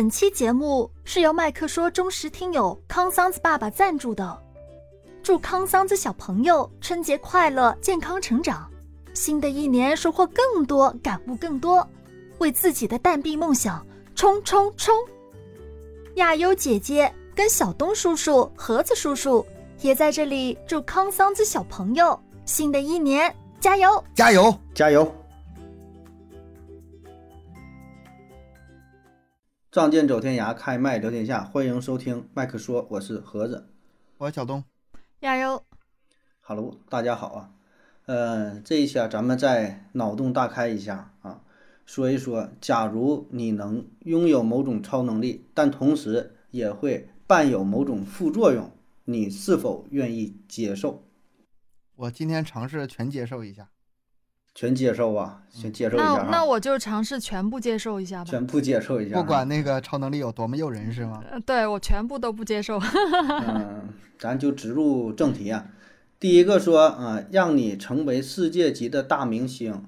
本期节目是由麦克说忠实听友康桑子爸爸赞助的，祝康桑子小朋友春节快乐，健康成长，新的一年收获更多，感悟更多，为自己的蛋币梦想冲冲冲！亚优姐姐跟小东叔叔、盒子叔叔也在这里祝康桑子小朋友新的一年加油！加油！加油！仗剑走天涯，开麦聊天下，欢迎收听麦克说，我是盒子，我是小东，加油，Hello，大家好啊，呃，这一期啊，咱们再脑洞大开一下啊，说一说，假如你能拥有某种超能力，但同时也会伴有某种副作用，你是否愿意接受？我今天尝试全接受一下。全接受啊，先接受一下那那我就尝试全部接受一下吧。全部接受一下，不管那个超能力有多么诱人，是吗？对我全部都不接受。嗯，咱就直入正题啊。第一个说啊，让你成为世界级的大明星，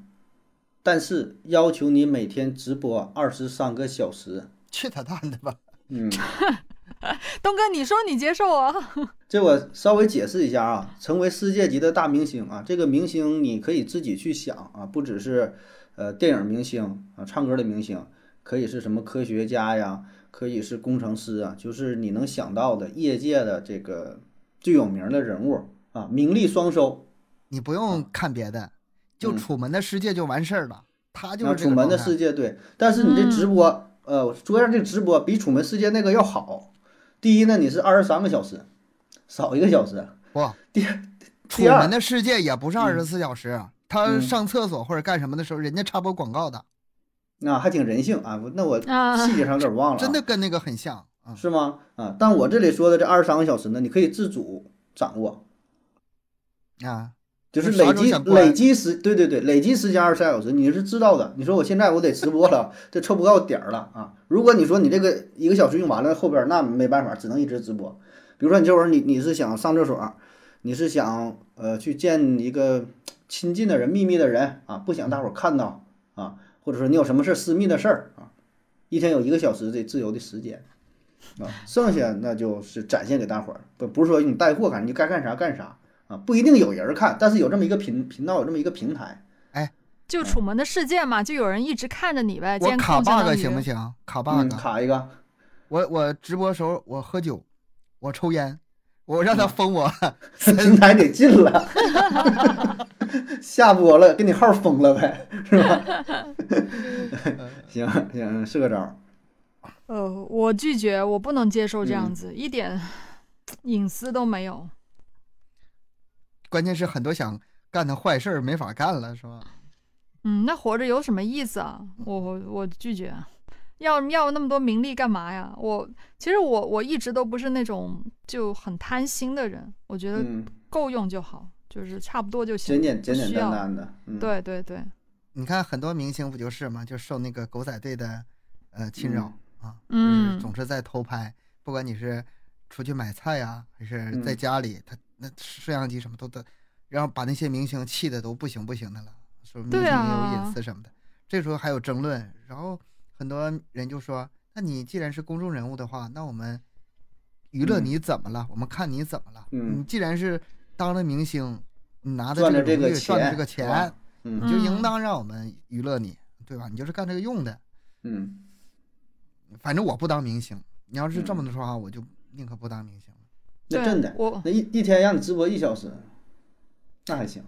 但是要求你每天直播二十三个小时。去他蛋的吧！嗯。东哥，你说你接受啊？这我稍微解释一下啊，成为世界级的大明星啊，这个明星你可以自己去想啊，不只是呃电影明星啊，唱歌的明星，可以是什么科学家呀，可以是工程师啊，就是你能想到的业界的这个最有名的人物啊，名利双收。你不用看别的，就楚门的世界就完事儿了。他就是楚门的世界对，但是你这直播，呃，说一下这直播比楚门世界那个要好。第一呢，你是二十三个小时，少一个小时。不，第楚门的世界也不是二十四小时，他上厕所或者干什么的时候，人家插播广告的。那还挺人性啊！那我细节上有点忘了。真的跟那个很像，是吗？啊，但我这里说的这二十三个小时呢，你可以自主掌握。啊。就是累积累积时，对对对，累积时间二十三小时，你是知道的。你说我现在我得直播了，这凑不到点儿了啊！如果你说你这个一个小时用完了，后边那没办法，只能一直直播。比如说你这会儿你你是想上厕所，你是想呃去见一个亲近的人、秘密的人啊，不想大伙儿看到啊，或者说你有什么事儿私密的事儿啊，一天有一个小时的自由的时间啊，剩下那就是展现给大伙儿，不不是说你带货干，你该干啥干啥。不一定有人看，但是有这么一个频频道，有这么一个平台，哎，就楚门的世界嘛，就有人一直看着你呗。我卡 bug 行不行？卡 bug，卡一个。我我直播时候我喝酒，我抽烟，我让他封我，平台给禁了。下播了，给你号封了呗，是吧？行行，是个招。呃，我拒绝，我不能接受这样子，一点隐私都没有。关键是很多想干的坏事儿没法干了，是吧？嗯，那活着有什么意思啊？我我拒绝，要要那么多名利干嘛呀？我其实我我一直都不是那种就很贪心的人，我觉得够用就好，就是差不多就行，简简简简单单的。对对对，你看很多明星不就是吗？就受那个狗仔队的呃侵扰啊，嗯，总是在偷拍，不管你是出去买菜呀，还是在家里，他。那摄像机什么都得，然后把那些明星气的都不行不行的了，说明星也有隐私什么的。这时候还有争论，然后很多人就说：“那你既然是公众人物的话，那我们娱乐你怎么了？我们看你怎么了？你既然是当了明星，你拿的这个赚的这个钱，你就应当让我们娱乐你，对吧？你就是干这个用的。嗯，反正我不当明星。你要是这么说话，我就宁可不当明星。”那真的，那一一天让你直播一小时，那还行，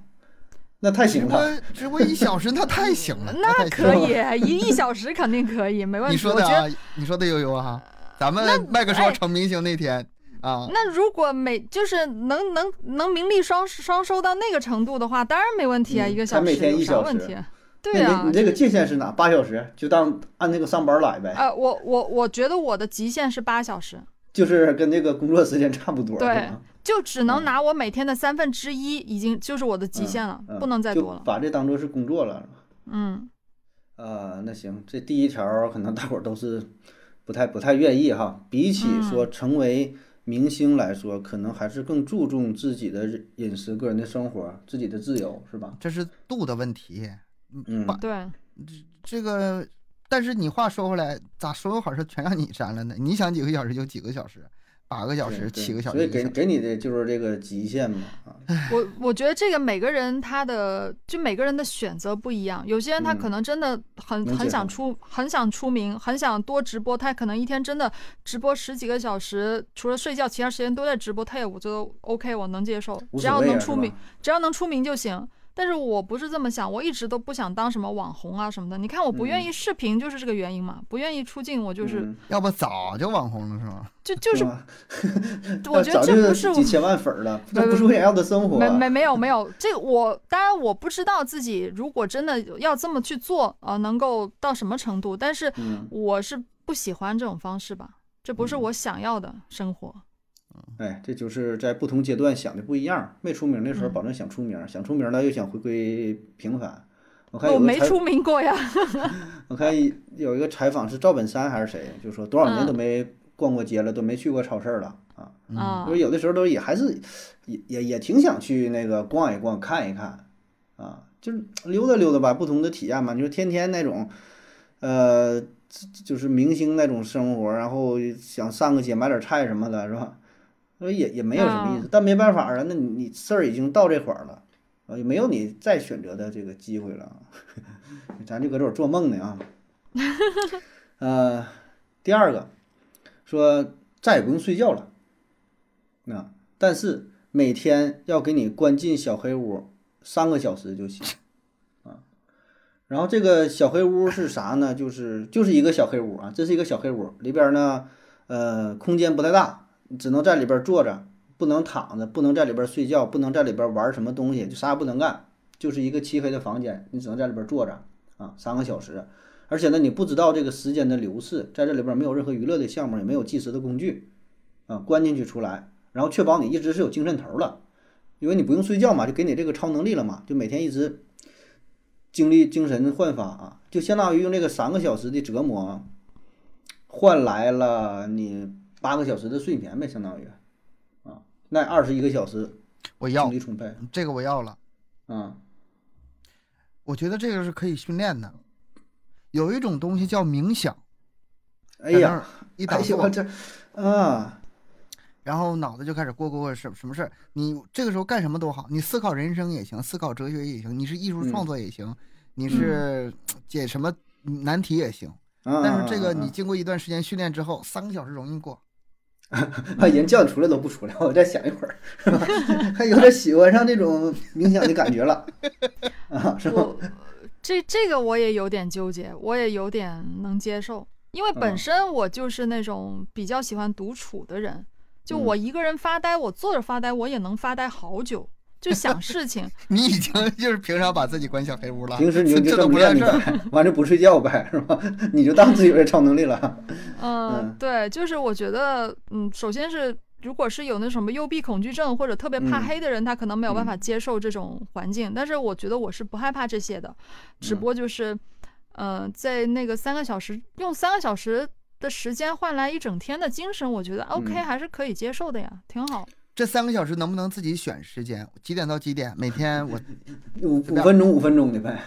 那太行了。直播一小时，那太行了。那可以，一一小时肯定可以，没问题。你说的啊，你说的悠悠哈，咱们麦克说成明星那天啊。那如果每就是能能能名利双双收到那个程度的话，当然没问题啊，一个小时每天一小时。对啊，你这个界限是哪？八小时就当按那个上班来呗。呃，我我我觉得我的极限是八小时。就是跟那个工作时间差不多，对，就只能拿我每天的三分之一，已经就是我的极限了，不能再多了。把这当做是工作了，嗯，呃，那行，这第一条可能大伙儿都是不太不太愿意哈。比起说成为明星来说，可能还是更注重自己的饮食、个人的生活、自己的自由，是吧？这是度的问题，嗯，对，这个但是你话说回来，咋所有好事全让你占了呢？你想几个小时就几个小时。八个小时，七个小时，所以给给你的就是这个极限嘛。我我觉得这个每个人他的就每个人的选择不一样，有些人他可能真的很很想出很想出名，很想多直播，他可能一天真的直播十几个小时，除了睡觉，其他时间都在直播，他也我觉得 OK，我能接受，只要能出名，只要能出名就行。但是我不是这么想，我一直都不想当什么网红啊什么的。你看我不愿意视频，就是这个原因嘛。不愿意出镜，我就是要不早就网红了是吗？就就是，我觉得这不是几千万粉了，这不是我想要的生活。没没没有没有，这我当然我不知道自己如果真的要这么去做啊，能够到什么程度。但是我是不喜欢这种方式吧，这不是我想要的生活。哎，这就是在不同阶段想的不一样。没出名的时候，保证想出名；想出名了，又想回归平凡。我看我没出名过呀。我看有一个采访是赵本山还是谁，就说多少年都没逛过街了，都没去过超市了啊。啊。有的时候都也还是也也也挺想去那个逛一逛、看一看啊，就是溜达溜达吧，不同的体验嘛。你说天天那种，呃，就是明星那种生活，然后想上个街买点菜什么的，是吧？所以也也没有什么意思，但没办法啊，那你事儿已经到这会儿了，啊，也没有你再选择的这个机会了，咱就搁这儿做梦呢啊。呃，第二个说再也不用睡觉了，啊但是每天要给你关进小黑屋三个小时就行啊。然后这个小黑屋是啥呢？就是就是一个小黑屋啊，这是一个小黑屋，里边呢，呃，空间不太大。只能在里边坐着，不能躺着，不能在里边睡觉，不能在里边玩什么东西，就啥也不能干，就是一个漆黑的房间，你只能在里边坐着啊，三个小时。而且呢，你不知道这个时间的流逝，在这里边没有任何娱乐的项目，也没有计时的工具啊，关进去出来，然后确保你一直是有精神头的，因为你不用睡觉嘛，就给你这个超能力了嘛，就每天一直精力精神焕发啊，就相当于用这个三个小时的折磨换来了你。八个小时的睡眠呗，相当于，啊，那二十一个小时，我要精力充沛，这个我要了，啊，我觉得这个是可以训练的，有一种东西叫冥想，哎呀，一打坐这，啊，然后脑子就开始过过过什什么事儿，你这个时候干什么都好，你思考人生也行，思考哲学也行，你是艺术创作也行，你是解什么难题也行，但是这个你经过一段时间训练之后，三个小时容易过。啊，人叫你出来都不出来，我再想一会儿，是吧？还有点喜欢上这种冥想的感觉了，啊，是吧？这这个我也有点纠结，我也有点能接受，因为本身我就是那种比较喜欢独处的人，就我一个人发呆，我坐着发呆，我也能发呆好久。就想事情，你已经就是平常把自己关小黑屋了。平时你就这不干事儿，完就不睡觉呗，是吧？你就当自己有点超能力了。嗯，对，就是我觉得，嗯，首先是如果是有那什么幽闭恐惧症或者特别怕黑的人，他可能没有办法接受这种环境。但是我觉得我是不害怕这些的，只不过就是，呃，在那个三个小时用三个小时的时间换来一整天的精神，我觉得 OK 还是可以接受的呀，挺好。这三个小时能不能自己选时间？几点到几点？每天我 五五分钟五分钟的呗，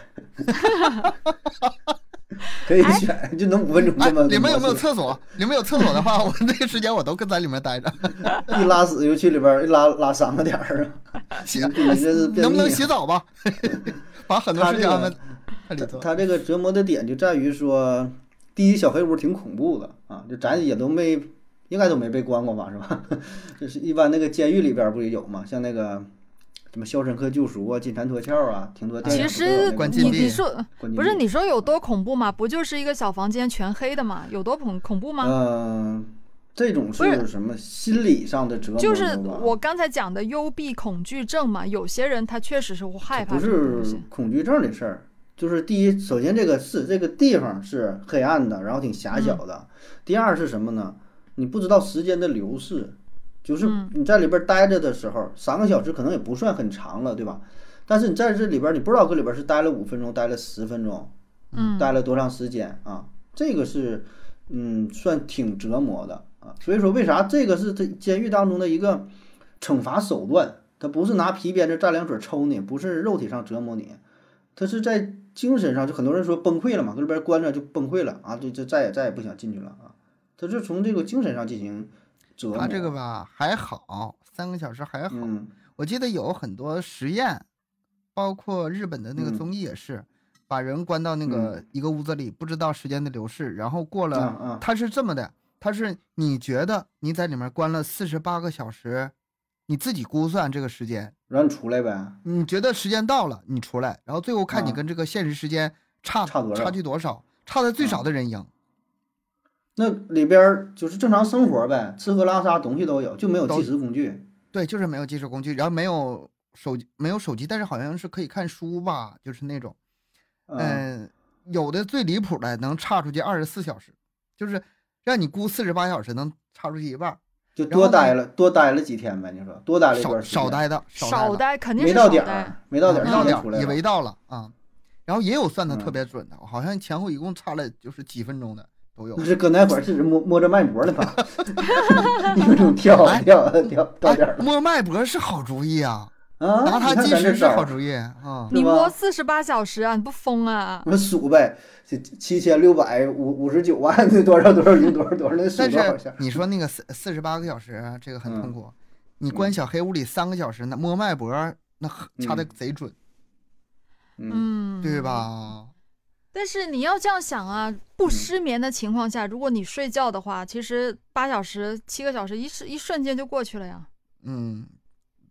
可以选，就能五分钟这么。里面有没有厕所？里面有厕所的话，我那个时间我都跟在里面待着。一拉屎就去里边，一拉拉三个点儿啊。行，能不能洗澡吧？把很多时间安排在里头。他这个折磨的点就在于说，第一小黑屋挺恐怖的啊，就咱也都没。应该都没被关过吧，是吧？就是一般那个监狱里边不也有吗？像那个什么《肖申克救赎》啊，《金蝉脱壳》啊，挺多电影。其实你你说不是你说有多恐怖吗？不就是一个小房间全黑的吗？有多恐恐怖吗？嗯，这种是什么心理上的折磨？就是我刚才讲的幽闭恐惧症嘛。有些人他确实是会害怕。不是恐惧症的事儿，就是第一，首先这个是这个地方是黑暗的，然后挺狭小的。第二是什么呢？你不知道时间的流逝，就是你在里边待着的时候，三个小时可能也不算很长了，对吧？但是你在这里边，你不知道搁里边是待了五分钟，待了十分钟，嗯，待了多长时间啊？这个是，嗯，算挺折磨的啊。所以说，为啥这个是这监狱当中的一个惩罚手段？他不是拿皮鞭子蘸凉水抽你，不是肉体上折磨你，他是在精神上就很多人说崩溃了嘛，搁里边关着就崩溃了啊，就就再也再也不想进去了啊。他是从这个精神上进行折磨。他这个吧还好，三个小时还好。嗯，我记得有很多实验，包括日本的那个综艺也是，把人关到那个一个屋子里，不知道时间的流逝，然后过了，他是这么的，他是你觉得你在里面关了四十八个小时，你自己估算这个时间，让你出来呗。你觉得时间到了，你出来，然后最后看你跟这个现实时间差差多差距多少，差的最少的人赢。那里边就是正常生活呗，吃喝拉撒东西都有，就没有计时工具。对，就是没有计时工具，然后没有手机，没有手机，但是好像是可以看书吧，就是那种，嗯，有的最离谱的能差出去二十四小时，就是让你估四十八小时能差出去一半，就多待了多待了几天呗？你说多待了一段时间，少待的，少待肯定没到点儿，没到点儿，到点儿，以为到了啊，然后也有算的特别准的，好像前后一共差了就是几分钟的。都有，是搁那会儿是摸摸着脉搏呢吧？有种跳跳跳到点了。摸脉搏是好主意啊！啊，拿它计时是好主意啊！你摸四十八小时啊？你不疯啊？我数呗，七千六百五五十九万多少多少零多少多少那数多少下？你说那个四四十八个小时，这个很痛苦。你关小黑屋里三个小时，那摸脉搏那掐的贼准，嗯，对吧？但是你要这样想啊，不失眠的情况下，如果你睡觉的话，其实八小时、七个小时一瞬一瞬间就过去了呀。嗯，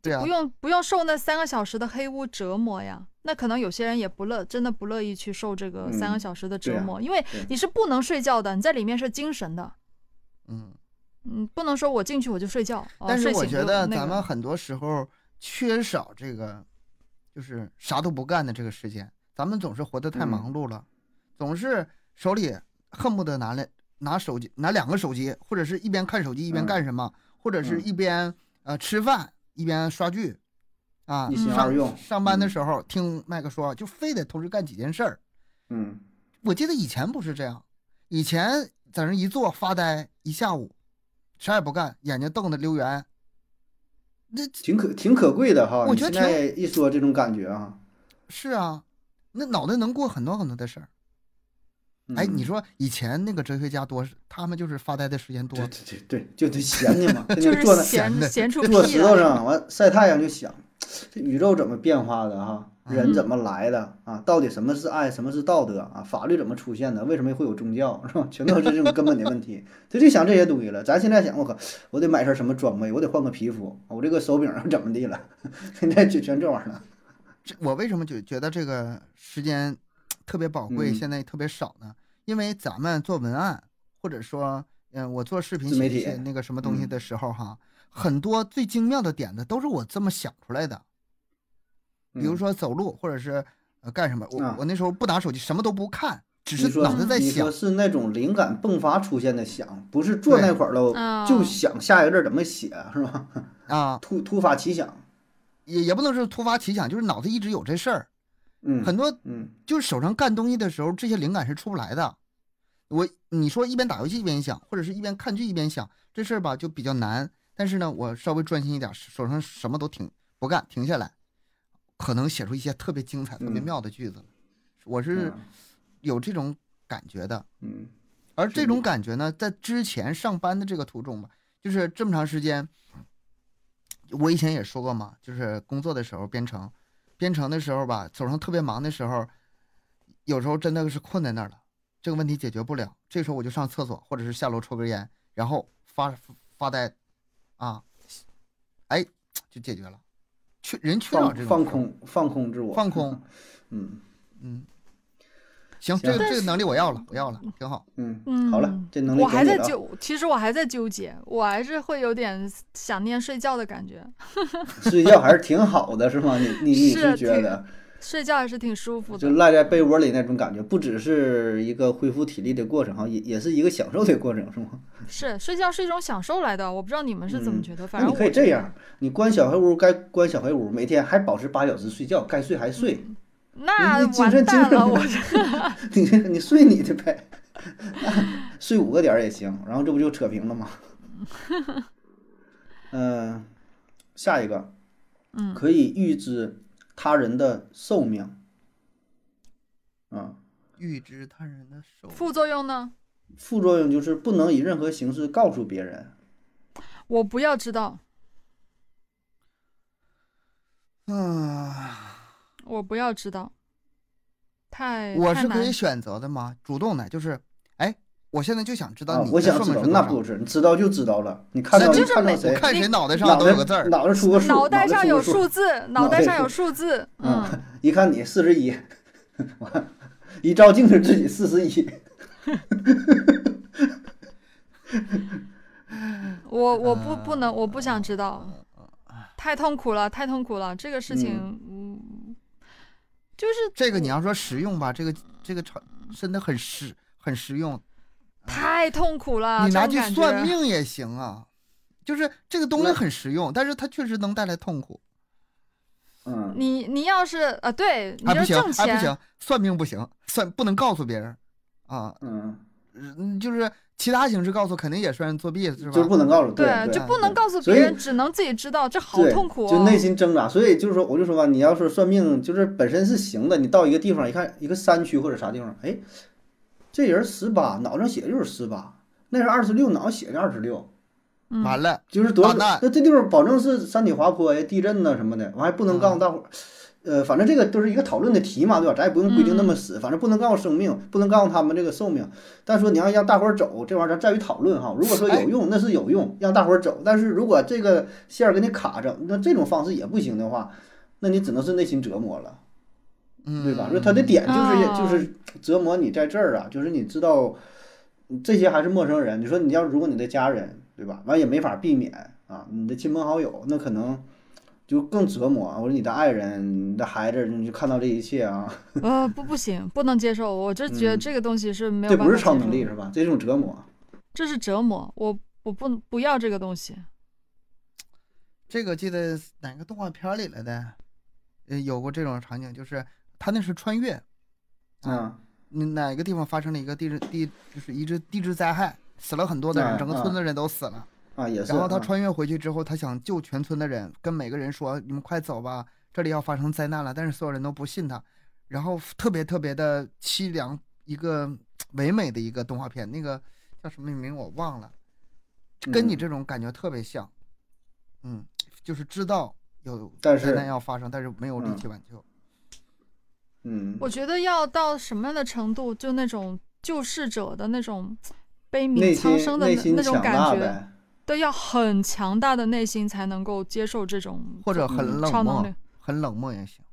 对啊，不用不用受那三个小时的黑屋折磨呀。那可能有些人也不乐，真的不乐意去受这个三个小时的折磨，因为你是不能睡觉的，你在里面是精神的。嗯嗯，不能说我进去我就睡觉。但是我觉得咱们很多时候缺少这个，就是啥都不干的这个时间，咱们总是活得太忙碌了。总是手里恨不得拿来拿手机，拿两个手机，或者是一边看手机一边干什么，或者是一边呃吃饭一边刷剧，啊，上上班的时候听麦克说，就非得同时干几件事儿。嗯，我记得以前不是这样，以前在那一坐发呆一下午，啥也不干，眼睛瞪得溜圆。那挺可挺可贵的哈。我觉得一说这种感觉啊，是啊，那脑袋能过很多很多的事儿。哎，你说以前那个哲学家多，他们就是发呆的时间多，对对对，就得闲的嘛，就是坐那闲闲出坐石头上，完晒太阳就想，这宇宙怎么变化的哈？人怎么来的啊？到底什么是爱，什么是道德啊？法律怎么出现的？为什么会有宗教是吧？全都是这种根本的问题，他就想这些东西了。咱现在想，我靠，我得买身什么装备？我得换个皮肤，我这个手柄怎么地了？现在就全这玩意儿了。这我为什么就觉得这个时间？特别宝贵，现在特别少呢。因为咱们做文案，或者说，嗯，我做视频、写那个什么东西的时候，哈，很多最精妙的点子都是我这么想出来的。比如说走路，或者是呃干什么，我我那时候不拿手机，什么都不看，只是脑子在想。说是那种灵感迸发出现的想，不是坐那会儿了就想下一个字怎么写，是吧？啊，突突发奇想，也也不能是突发奇想，就是脑子一直有这事儿。嗯，很多，嗯，就是手上干东西的时候，这些灵感是出不来的。我你说一边打游戏一边想，或者是一边看剧一边想，这事儿吧就比较难。但是呢，我稍微专心一点，手上什么都停不干，停下来，可能写出一些特别精彩、特别妙的句子。我是有这种感觉的，嗯。而这种感觉呢，在之前上班的这个途中吧，就是这么长时间，我以前也说过嘛，就是工作的时候编程。编程的时候吧，手上特别忙的时候，有时候真的是困在那儿了，这个问题解决不了。这时候我就上厕所，或者是下楼抽根烟，然后发发呆，啊，哎，就解决了。缺人缺少这种放空放空自我，放空，嗯 嗯。行，这个这个能力我要了，我要了，挺好。嗯嗯，好了，这能力我还在纠，其实我还在纠结，我还是会有点想念睡觉的感觉。睡觉还是挺好的，是吗？你你你是觉得？睡觉还是挺舒服的，就赖在被窝里那种感觉，不只是一个恢复体力的过程哈，也也是一个享受的过程，是吗？是，睡觉是一种享受来的，我不知道你们是怎么觉得。反正你可以这样，你关小黑屋该关小黑屋，每天还保持八小时睡觉，该睡还睡。那完蛋了，我 你你睡你的呗，睡五个点也行，然后这不就扯平了吗？嗯，下一个，嗯，可以预知他人的寿命。啊。预知他人的手。副作用呢？副作用就是不能以任何形式告诉别人。我不要知道。啊。我不要知道。太。我是可以选择的吗？主动的，就是，哎，我现在就想知道你。我想知道，那不是，你知道就知道了。你看到看到谁？看谁脑袋上都有个字儿，脑袋出个数，脑袋上有数字，脑袋上有数字。嗯，一看你四十一，一照镜子自己四十一。我我不不能，我不想知道，太痛苦了，太痛苦了。这个事情，嗯，就是这个你要说实用吧，这个这个超真的很实很实用，太痛苦了。你拿去算命也行啊，就是这个东西很实用，但是它确实能带来痛苦。嗯，你你要是啊，对，你不行，挣钱不行，算命不行，算不能告诉别人啊，嗯嗯，就是。其他形式告诉肯定也算作弊，是吧？就是不能告诉，对，就不能告诉别人，只能自己知道，这好痛苦，就内心挣扎。所以就是说，我就说吧，你要是算命，就是本身是行的，你到一个地方一看，一个山区或者啥地方，哎，这人十八，脑上写的就是十八，那人二十六，脑上写的二十六，完了，就是多那这地方保证是山体滑坡呀、地震呐什么的，完还不能告诉大伙儿。呃，反正这个都是一个讨论的题嘛，对吧？咱也不用规定那么死，反正不能告诉生命，不能告诉他们这个寿命。但说你要让大伙儿走，这玩意儿咱在于讨论哈。如果说有用，那是有用，让大伙儿走。但是如果这个线儿给你卡着，那这种方式也不行的话，那你只能是内心折磨了，对吧？说他的点就是就是折磨你在这儿啊，就是你知道这些还是陌生人。你说你要如果你的家人，对吧？完也没法避免啊，你的亲朋好友，那可能。就更折磨啊我说你的爱人、你的孩子，你就看到这一切啊？呃，不，不行，不能接受。我就觉得这个东西是没有。这不是超能力是吧？这是种折磨。这是折磨，我我不不要这个东西。这个记得哪个动画片里来的？呃，有过这种场景，就是他那是穿越。嗯。哪个地方发生了一个地质地，就是一只地质灾害，死了很多的人，整个村子人都死了。啊，也是。然后他穿越回去之后，他想救全村的人，跟每个人说：“你们快走吧，这里要发生灾难了。”但是所有人都不信他，然后特别特别的凄凉，一个唯美的一个动画片，那个叫什么名我忘了，跟你这种感觉特别像。嗯，就是知道有灾难要发生，但是没有力气挽救。嗯，我觉得要到什么样的程度，就那种救世者的那种悲悯苍生的那种感觉。对，要很强大的内心才能够接受这种，或者很冷漠，很冷漠也行。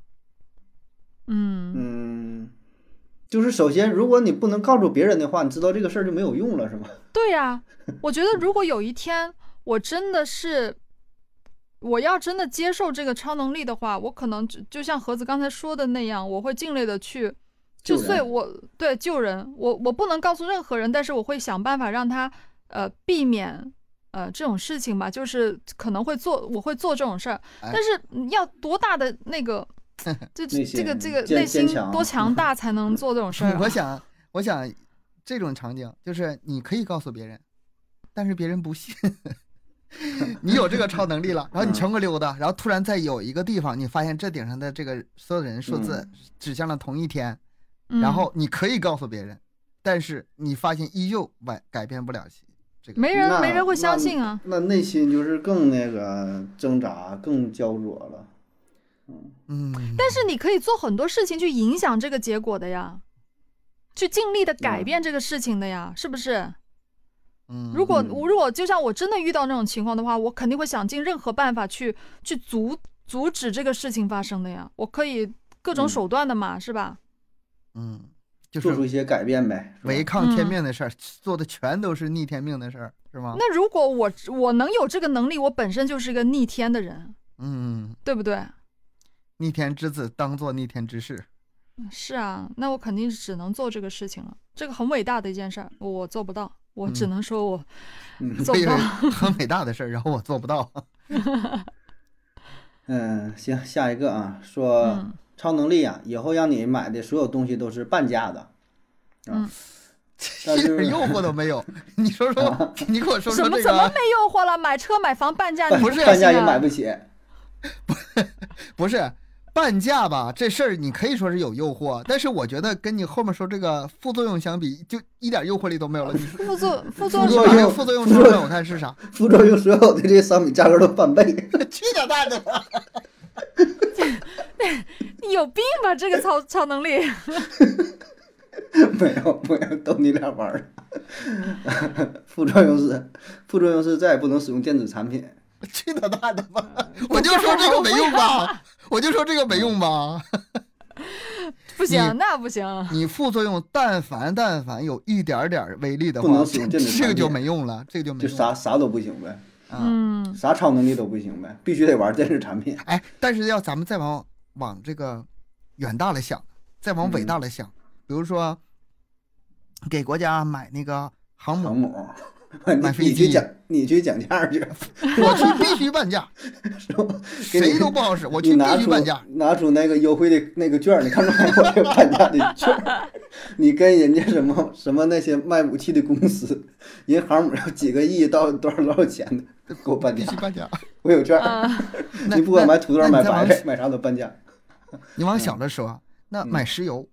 嗯嗯，就是首先，如果你不能告诉别人的话，你知道这个事儿就没有用了，是吗？对呀，我觉得如果有一天我真的是我要真的接受这个超能力的话，我可能就就像盒子刚才说的那样，我会尽力的去，就算我对救人，我我不能告诉任何人，但是我会想办法让他呃避免。呃，这种事情吧，就是可能会做，我会做这种事儿，但是要多大的那个，这这个这个内心多强 大才能做这种事儿？我想，我想这种场景就是你可以告诉别人，但是别人不信，你有这个超能力了，然后你全国溜达，然后突然在有一个地方，你发现这顶上的这个所有人数字指向了同一天，然后你可以告诉别人，但是你发现依旧改改变不了。没人，没人会相信啊！那内心就是更那个挣扎，更焦灼了。嗯嗯。但是你可以做很多事情去影响这个结果的呀，去尽力的改变这个事情的呀，是不是？嗯。如果如果就像我真的遇到那种情况的话，我肯定会想尽任何办法去去阻阻止这个事情发生的呀。我可以各种手段的嘛，是吧？嗯。做出一些改变呗，违抗天命的事儿，做的全都是逆天命的事儿，是吗？那如果我我能有这个能力，我本身就是一个逆天的人，嗯，对不对？逆天之子当做逆天之事，是啊，那我肯定只能做这个事情了。这个很伟大的一件事儿，我做不到，我只能说我做不到。很伟大的事儿，然后我做不到。嗯，行，下一个啊，说。超能力啊，以后让你买的所有东西都是半价的，嗯，一点 诱惑都没有。你说说，你给我说说这个。怎么没诱惑了？买车买房半价，不是半价也买不起。不，不是，半价吧，这事儿你可以说是有诱惑，但是我觉得跟你后面说这个副作用相比，就一点诱惑力都没有了。你副作副作用副作用成本我看是啥？副作用所有的这些商品价格都翻倍，去你大的吧！你有病吧？这个超超能力？没有没有，逗你俩玩儿。副作用是副作用是再也不能使用电子产品。去他大的吧！我就说这个没用吧，我就说这个没用吧。不行，那不行。你副作用，但凡但凡有一点点威力的话，不能使用电子产品，这个就没用了，这个就没就啥啥都不行呗。嗯，啥超能力都不行呗，必须得玩电子产品。哎，但是要咱们再往往这个远大了想，再往伟大了想，比如说给国家买那个航母。航母。买飞机，你去讲，你去讲价去，我去必须半价，是吧？谁都不好使，我去必须半价。拿出那个优惠的那个券，你看着没？我这半价的券，你跟人家什么什么那些卖武器的公司，人航母要几个亿到多少多少钱的，给我半价，半价。我有券，你不管买土豆买白菜买啥都半价。你往小了说，那买石油，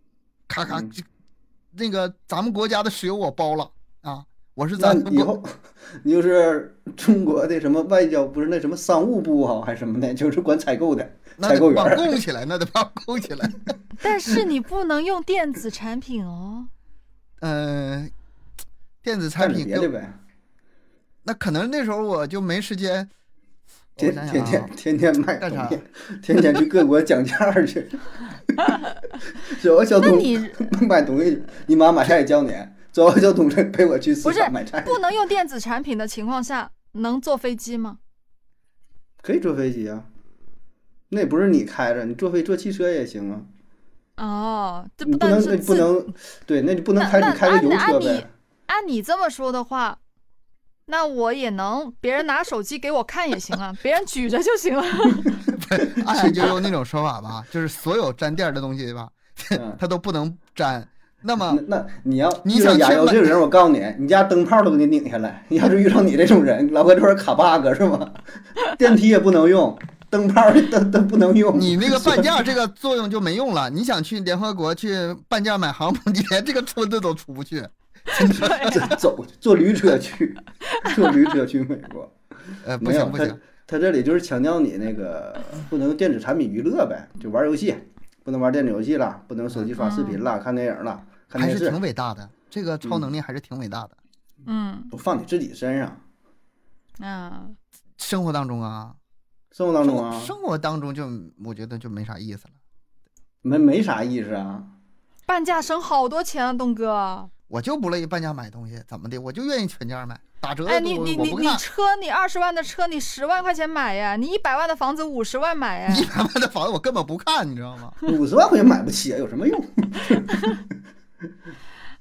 咔咔，那个咱们国家的石油我包了啊。我是咱以后，你就 是中国的什么外交不是那什么商务部哈，还是什么的，就是管采购的采购员。供起来，那得把供起来。但是你不能用电子产品哦。嗯，电子产品别的呗。那可能那时候我就没时间。天天天天天卖干啥？天天去各国讲价去。小小东买东西，你妈买菜也叫你。走，叫董事陪我去市场买菜。不能用电子产品的情况下，能坐飞机吗？可以坐飞机啊，那也不是你开着，你坐飞坐汽车也行啊。哦，这不能，那不能，对，那你不能开，你开个油车呗。按你这么说的话，那我也能，别人拿手机给我看也行啊，别人举着就行了。按就用那种说法吧，就是所有沾垫的东西吧，它都不能沾。那么，那你要你想亚优这种人，我告诉你，你家灯泡都给你拧下来。要是遇上你这种人，老哥这会卡 bug 是吗？电梯也不能用，灯泡都都不能用。你那个半价这个作用就没用了。你想去联合国去半价买航母，你连这个村子都出不去。走坐驴车去，坐驴车去美国。呃，不行不行，他这里就是强调你那个不能用电子产品娱乐呗，就玩游戏，不能玩电子游戏了，不能手机刷视频了，看电影了。还是挺伟大的，这个超能力还是挺伟大的。嗯，不放你自己身上。啊，生活当中啊，生活当中啊，生活当中就我觉得就没啥意思了。没没啥意思啊。半价省好多钱啊，东哥。我就不乐意半价买东西，怎么的？我就愿意全价买，打折。哎，你你你你车，你二十万的车，你十万块钱买呀？你一百万的房子五十万买呀？一百万的房子我根本不看，你知道吗？五十万块钱买不起啊，有什么用？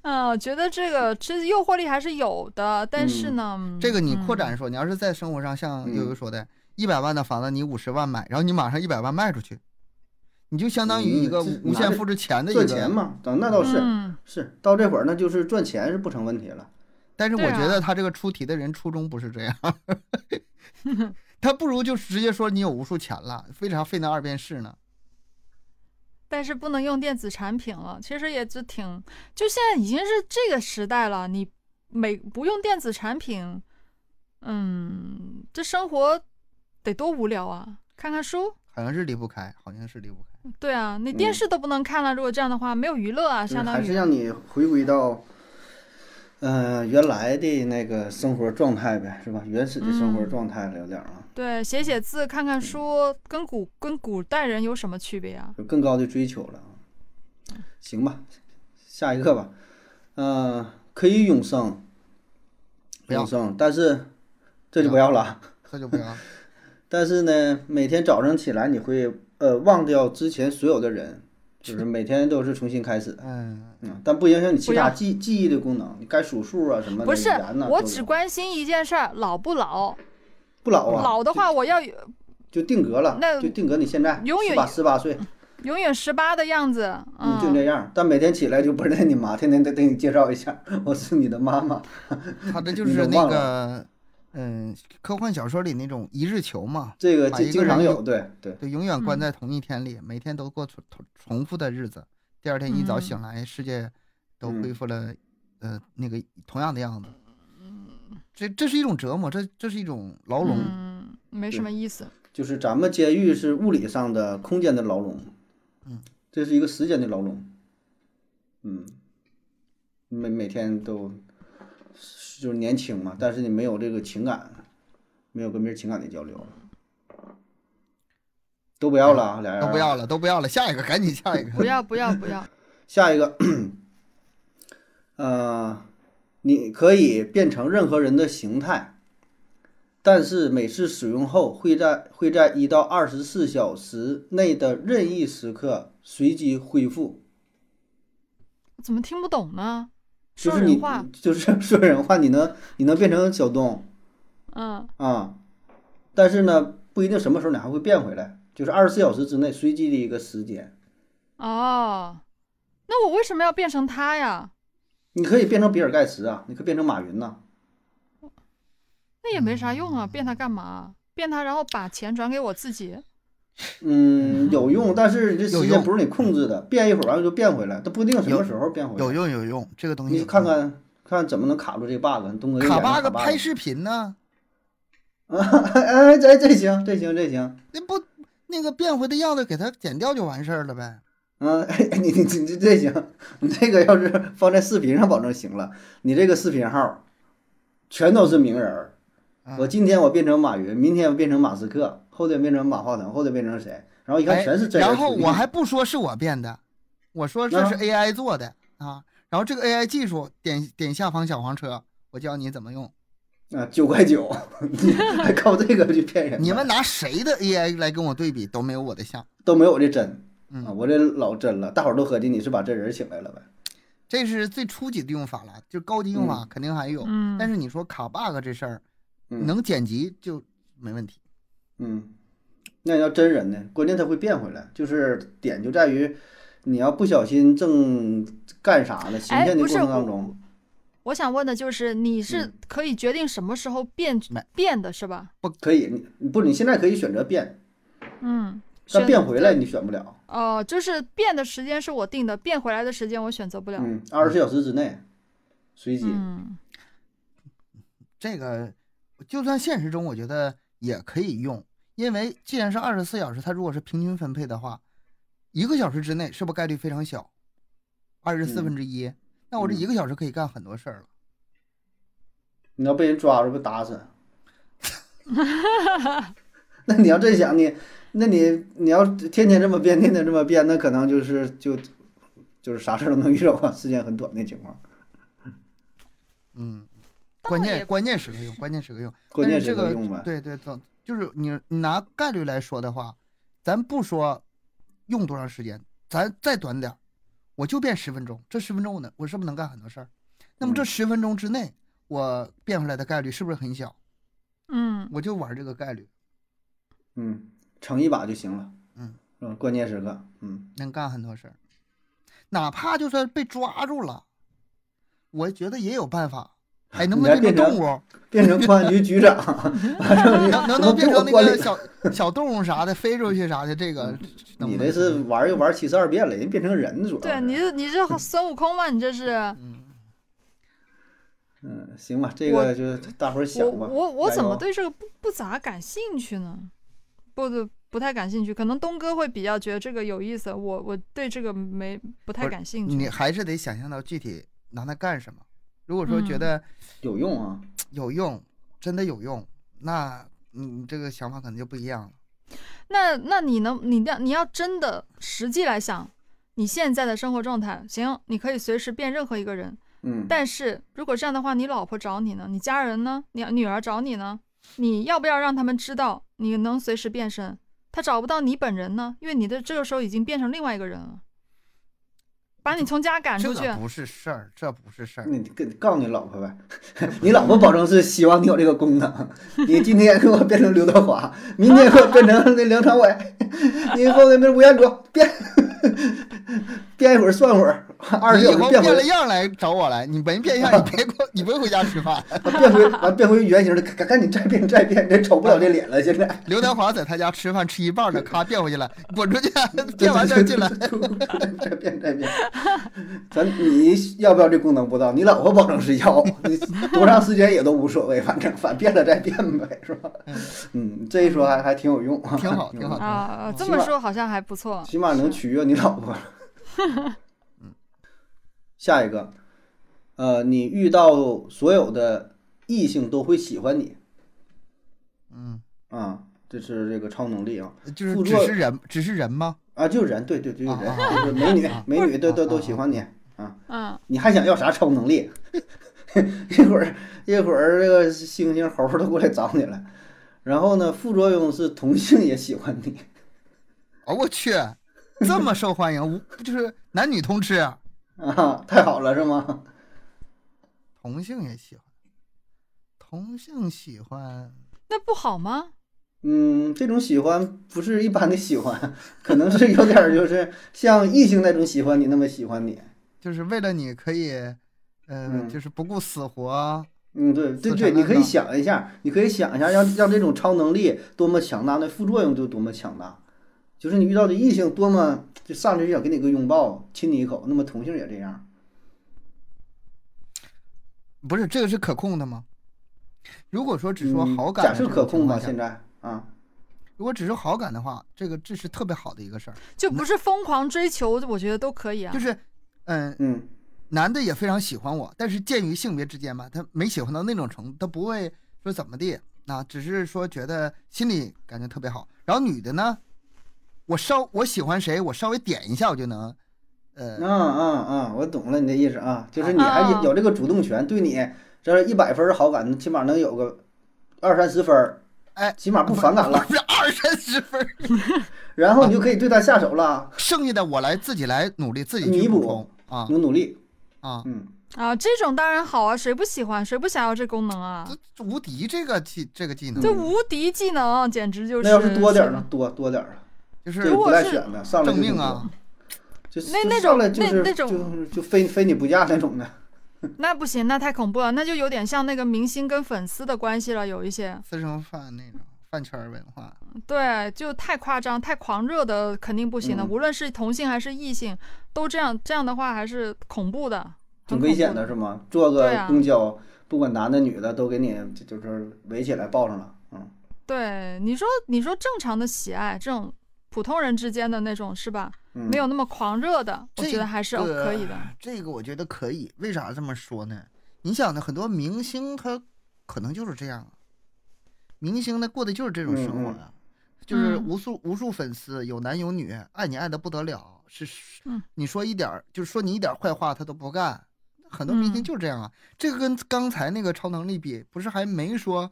嗯，我觉得这个其实诱惑力还是有的，但是呢，这个你扩展说，你要是在生活上像悠悠说的，一百万的房子你五十万买，然后你马上一百万卖出去，你就相当于一个无限复制钱的一个赚钱嘛？等那倒是是到这会儿那就是赚钱是不成问题了。但是我觉得他这个出题的人初衷不是这样，他不如就直接说你有无数钱了，为啥费那二遍事呢？但是不能用电子产品了，其实也是挺，就现在已经是这个时代了，你每不用电子产品，嗯，这生活得多无聊啊！看看书，好像是离不开，好像是离不开。对啊，你电视都不能看了，如果这样的话，没有娱乐啊，相当于还是让你回归到。嗯，原来的那个生活状态呗，是吧？原始的生活状态了，有点啊。对，写写字、看看书，跟古跟古代人有什么区别啊？有更高的追求了。行吧，下一个吧。嗯，可以永生，永生，但是这就不要了，这就不要。但是呢，每天早上起来，你会呃忘掉之前所有的人。就是每天都是重新开始，嗯嗯，但不影响你其他记记忆的功能，你该数数啊什么的。不是，我只关心一件事儿，老不老？不老啊。老的话，我要就定格了，那就定格你现在永远十八岁，永远十八的样子，嗯，就这样。但每天起来就不认你妈，天天得给你介绍一下，我是你的妈妈。他 这就是那个嗯，科幻小说里那种一日球嘛，这个经常有，对对，就，永远关嗯在同一天里，每天都过重重重复的日子，第二天一早嗯醒来，世界都恢嗯复了，呃，那个同样的样子。这这是一种折磨，这这是一种牢笼。嗯，没什么意思。就是咱们监狱是物理上的空间的牢笼，嗯，这是一个时间的牢笼，嗯，每每天都就是年轻嘛，但是你没有这个情感，没有跟别人情感的交流，都不要了啊，俩人都不要了，都不要了，下一个，赶紧下一个。不要不要不要，下一个，呃，你可以变成任何人的形态，但是每次使用后会在会在一到二十四小时内的任意时刻随机恢复。怎么听不懂呢？就是你说人话，就是 说人话，你能你能变成小东嗯，啊，但是呢，不一定什么时候你还会变回来，就是二十四小时之内随机的一个时间。哦，那我为什么要变成他呀？你可以变成比尔盖茨啊，你可以变成马云呐、那也没啥用啊，变他干嘛？变他然后把钱转给我自己？嗯，有用，但是这时间不是你控制的，变一会儿完了就变回来，它不一定什么时候变回来。有用有用，这个东西你看看看怎么能卡住这 bug。东哥卡 bug 拍视频呢，啊哎，这这行，这行，这行。那不那个变回的样子给它剪掉就完事儿了呗。嗯，你你你这这行，你这个要是放在视频上，保证行了。你这个视频号全都是名人儿。啊我今天我变成马云，明天我变成马斯克，后天变成马化腾，后天变成谁？然后一看哎全是真。然后我还不说是我变的，我说这是 AI 做的啊。然后这个 AI 技术点点下方小黄车，我教你怎么用。啊九块九，你还靠这个去骗人？你们拿谁的 AI 来跟我对比都没有我的像。都没有我这真啊，嗯，我这老真了。大伙儿都合计你是把真人请来了呗？这是最初级的用法了，就高级用法肯定还有。嗯，但是你说卡 bug 这事儿，嗯能剪辑就没问题。嗯，那要真人呢，关键他会变回来，就是点就在于你要不小心正干啥呢，行骗的过哎不是我程当中，我想问的就是，你是嗯可以决定什么时候变没变的是吧？不可以，你你不，你现在可以选择变，嗯，但变回来你选不了。哦，就是变的时间是我定的，变回来的时间我选择不了。嗯，二十四小时之内随机。嗯这个就算现实中，我觉得也可以用，因为既然是二十四小时，它如果是平均分配的话，一个小时之内是不是概率非常小？二十四嗯分之一，那我这嗯一个小时可以干很多事儿了。你要被人抓住不打死，那你要真想你，那你你要天天这么变，天天这么变，那可能就是就就是啥事儿都能遇到啊，时间很短的情况。嗯，关键关键时刻用，关键时刻用。关键是这个时刻用呗。对对，总就是你你拿概率来说的话，咱不说用多长时间，咱再短点儿，我就变十分钟，这十分钟我能我是不是能干很多事儿？那么这嗯十分钟之内，我变回来的概率是不是很小？嗯我就玩这个概率，嗯，撑一把就行了。嗯嗯，关键时刻，嗯，能干很多事儿。哪怕就算被抓住了，我觉得也有办法。哎，能不能变成动物？变成公安局局长，能能能变成那个小小动物啥的飞出去啥的？这个你这是玩又玩七十二变了，人变成人主要。对你这你这 孙悟空吗？你这是？嗯，嗯，行吧，这个就大伙儿想吧。我我怎么对这个不不咋感兴趣呢？不不不太感兴趣，可能东哥会比较觉得这个有意思，我我对这个没不太感兴趣。你还是得想象到具体拿它干什么。如果说觉嗯得 有用啊？有用，真的有用，那你这个想法可能就不一样了。那那你能你要你要真的实际来想，你现在的生活状态，行，你可以随时变任何一个人，嗯，但是如果这样的话，你老婆找你呢？你家人呢？你女儿找你呢？你要不要让他们知道你能随时变身？他找不到你本人呢，因为你的这个时候已经变成另外一个人了，把你从家赶出去。这不是事儿，这不是事儿。你跟告诉你老婆呗，你老婆保证是希望你有这个功能。你今天给我变成刘德华，明天给我变成那梁朝伟，你后面变吴彦祖，变 变一会儿算会儿，二十小时回了样来找我来，你没变样，你别给我，你别回家吃饭。变回完变回原形了，赶赶紧再变再变，这瞅不了这脸了。现在 刘德华在他家吃饭吃一半呢，咔变回去了，滚出去，变完再进来，再变再变。咱你要不要这功能不知道，你老婆保证是要，你多长时间也都无所谓，反正反变了再变呗，是吧？嗯，这一说还还挺有用，挺好挺好啊。这么说好像还不错，起码能取悦你老婆。嗯，下一个，呃，你遇到所有的异性都会喜欢你。嗯啊，这是这个超能力啊，就是只是人，只是人吗？啊，就是人，对对对，人，就是美女，美女都都都喜欢你啊。嗯，你还想要啥超能力？一会儿一会儿，这个猩猩猴都过来找你了。然后呢，副作用是同性也喜欢你。哦，我去。这么受欢迎，无就是男女通吃啊？太好了，是吗？同性也喜欢，同性喜欢，那不好吗？嗯，这种喜欢不是一般的喜欢，可能是有点就是像异性那种喜欢你那么喜欢你，就是为了你可以，嗯，就是不顾死活。嗯，对对对，你可以想一下，你可以想一下，让让这种超能力多么强大，那副作用就多么强大。就是你遇到的异性多么就上去就想给你个拥抱亲你一口，那么同性也这样，不是这个是可控的吗？如果说只说好感，假设可控吧，现在啊，如果只是好感的话，这个这是特别好的一个事儿，就不是疯狂追求，我觉得都可以啊。就是，嗯嗯，男的也非常喜欢我，但是鉴于性别之间嘛，他没喜欢到那种程度，他不会说怎么地，那只是说觉得心里感觉特别好。然后女的呢？我稍我喜欢谁，我稍微点一下，我就能，呃，嗯嗯嗯，我懂了你的意思啊，就是你还有这个主动权，对你这一百分好感，起码能有个二三十分儿，哎，起码不反感了，二三十分，然后你就可以对他下手了，剩下的我来自己来努力，自己弥补啊，努努力。啊，嗯。啊，这种当然好啊，谁不喜欢，谁不想要这功能啊？这无敌这个技这个技能，这无敌技能简直就是，那要是多点呢？多多点啊。就是不带选的，上来命啊！就那那种那那种就就非非你不嫁那种的，那不行，那太恐怖了，那就有点像那个明星跟粉丝的关系了，有一些私生饭那种饭圈文化。对，就太夸张、太狂热的肯定不行的，无论是同性还是异性，都这样这样的话还是恐怖的，挺危险的是吗？坐个公交，不管男的女的，都给你就是围起来抱上了，嗯。对，你说你说正常的喜爱这种。普通人之间的那种是吧？没有那么狂热的，我觉得还是可以的。这个我觉得可以，为啥这么说呢？你想呢，很多明星他可能就是这样，明星呢过的就是这种生活啊，就是无数无数粉丝，有男有女，爱你爱的不得了，是你说一点就是说你一点坏话他都不干，很多明星就是这样啊。这个跟刚才那个超能力比，不是还没说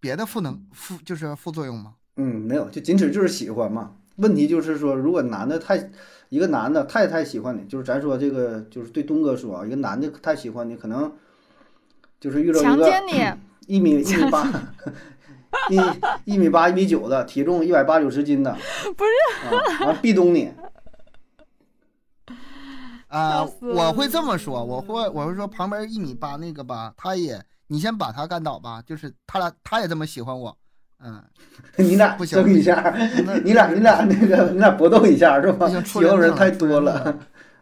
别的负能负就是副作用吗？嗯，没有，就仅此就是喜欢嘛。问题就是说，如果男的太一个男的太太喜欢你，就是咱说这个，就是对东哥说啊，一个男的太喜欢你，可能就是遇到一个一米一米八一一米八一米九的，体重一百八九十斤的，不是。啊，完壁咚你。啊，我会这么说，我会我会说旁边一米八那个吧，他也你先把他干倒吧，就是他俩他也这么喜欢我。嗯，你俩争一下，你俩你俩那个你俩搏斗一下是吧？喜欢人太多了，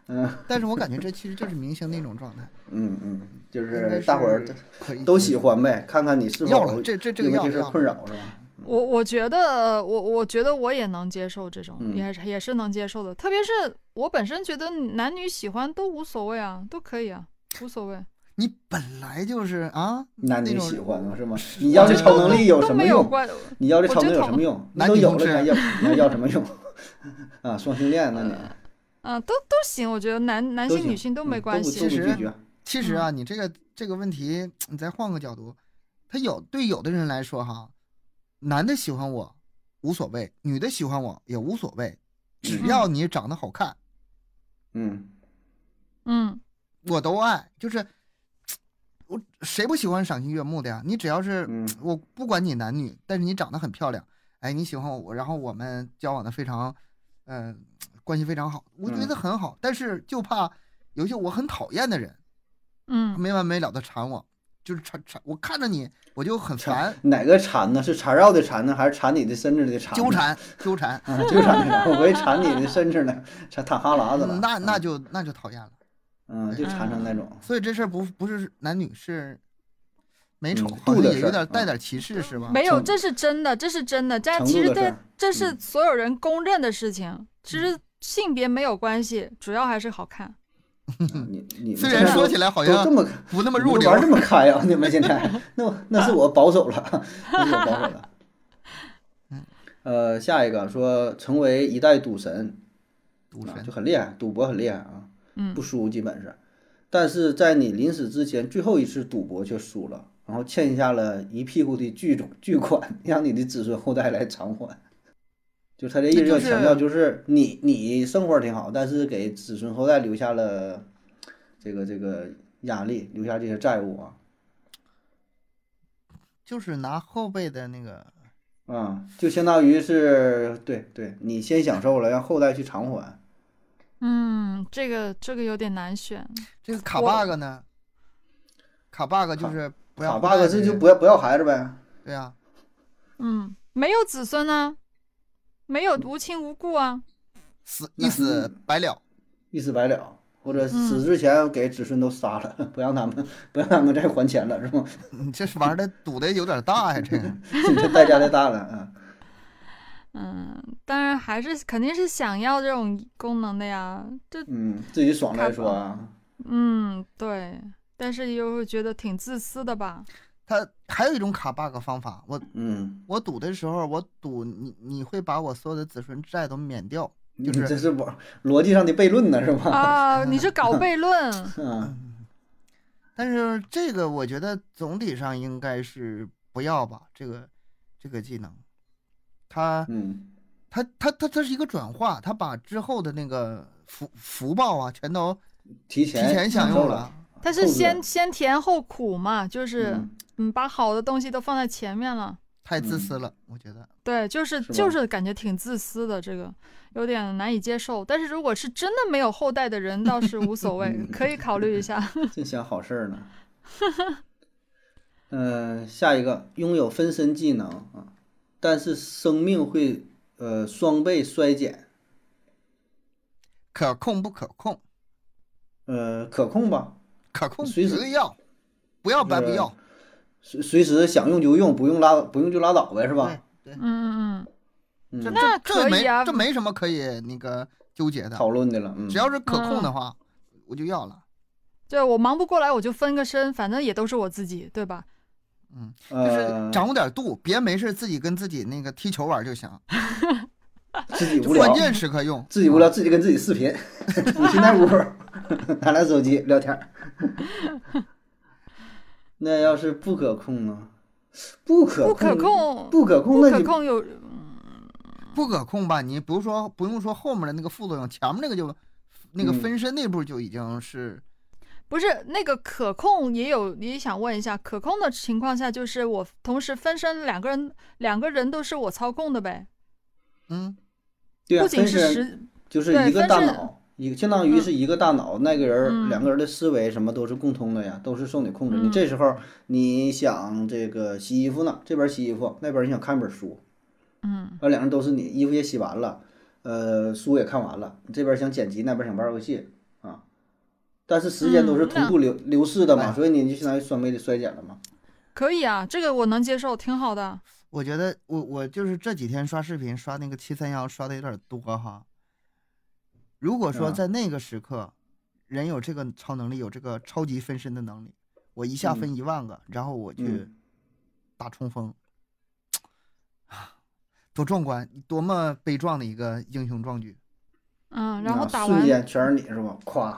嗯。但是我感觉这其实就是明星那种状态。嗯嗯，就是大伙儿都喜欢呗，看看你是否这这这个这是困扰是吧？我我觉得我我觉得我也能接受这种，也也是能接受的。特别是我本身觉得男女喜欢都无所谓啊，都可以啊，无所谓。你本来就是啊，男女喜欢是吗？你要这超能力有什么用？你要这超能力有什么用？你都有了，还要你要要什么用？啊，双性恋那你 啊，都都行，我觉得男男性女性都没关系。其实其实啊，你这个这个问题，你再换个角度，他有对有的人来说哈，男的喜欢我无所谓，女的喜欢我也无所谓，只要你长得好看，嗯嗯，我都爱，就是。我谁不喜欢赏心悦目的呀？你只要是我不管你男女，但是你长得很漂亮，哎，你喜欢我，然后我们交往的非常，嗯，关系非常好，我觉得很好。但是就怕有些我很讨厌的人，嗯，没完没了的缠我，就是缠缠我看着你我就很烦。哪个缠呢？是缠绕的缠呢，还是缠你的身子的缠？纠缠纠缠啊，纠缠的。我以为缠你的身子呢，缠淌哈喇子了。那那就那就讨厌了。嗯，就缠成那种。所以这事儿不不是男女是。美丑好像也有点带点歧视，是吧？没有，这是真的，这是真的。这其实这这是所有人公认的事情。其实性别没有关系，主要还是好看。你你虽然说起来好像这么不那么入流，玩这么开啊！你们现在那那是我保守了，那是我保守了。呃，下一个说成为一代赌神，赌神就很厉害，赌博很厉害啊，嗯，不输基本是。但是在你临死之前最后一次赌博却输了。然后欠下了一屁股的巨巨款，让你的子孙后代来偿还。就他这意思要强调，就是你你生活挺好，但是给子孙后代留下了这个这个压力，留下这些债务啊。就是拿后辈的那个，啊，就相当于是对对，你先享受了，让后代去偿还。嗯，这个这个有点难选。这个卡 bug 呢？卡 bug 就是。卡 bug 这就不要不要孩子呗？对呀，嗯，没有子孙呢，没有无亲无故啊，死一死百了，一死百了，或者死之前给子孙都杀了，不让他们不让他们再还钱了，是吗？你 这玩意儿赌的有点大呀，这个 这代价太大了啊。嗯，当然还是肯定是想要这种功能的呀，这嗯自己爽来说啊。嗯，对。但是又会觉得挺自私的吧？他还有一种卡 bug 方法，我嗯，我赌的时候，我赌你你会把我所有的子孙债都免掉，就是这是我逻辑上的悖论呢，是吧？啊，你是搞悖论。嗯，但是这个我觉得总体上应该是不要吧，这个这个技能，它嗯，它它它它是一个转化，他把之后的那个福福报啊全都提前提前享用了。他是先先甜后苦嘛，就是嗯，把好的东西都放在前面了，太自私了，我觉得。对，就是就是感觉挺自私的，这个有点难以接受。但是如果是真的没有后代的人，倒是无所谓，可以考虑一下。净想好事儿呢。嗯，下一个拥有分身技能啊，但是生命会呃双倍衰减，可控不可控？呃，可控吧。可控，随时要，不要白不要，随随时想用就用，不用拉不用就拉倒呗，是吧？对，嗯嗯嗯，这那这没这没什么可以那个纠结的讨论的了，只要是可控的话，我就要了。对我忙不过来，我就分个身，反正也都是我自己，对吧？嗯，就是掌握点度，别没事自己跟自己那个踢球玩就行。自己无聊，关键时刻用。自己无聊，自己跟自己视频。你去那屋 拿来手机聊天。那要是不可控呢？不可不可控，不可控，不可控有不可控吧？你比如说，不用说后面的那个副作用，前面那个就那个分身那步就已经是。不是那个可控也有，也想问一下，可控的情况下，就是我同时分身两个人，两个人都是我操控的呗？嗯，对啊，分身就是一个大脑，一个相当于是一个大脑，那个人两个人的思维什么都是共通的呀，都是受你控制。你这时候你想这个洗衣服呢，这边洗衣服，那边你想看本书，嗯，完两人都是你，衣服也洗完了，呃，书也看完了，你这边想剪辑，那边想玩游戏。但是时间都是同步流流逝的嘛，所以你就相当于双倍的衰减了嘛。可以啊，这个我能接受，挺好的。我觉得我我就是这几天刷视频刷那个七三幺刷的有点多哈。如果说在那个时刻，人有这个超能力，有这个超级分身的能力，我一下分一万个，然后我去打冲锋，啊，多壮观，多么悲壮的一个英雄壮举。嗯，然后打完瞬间全是你是吧？咵。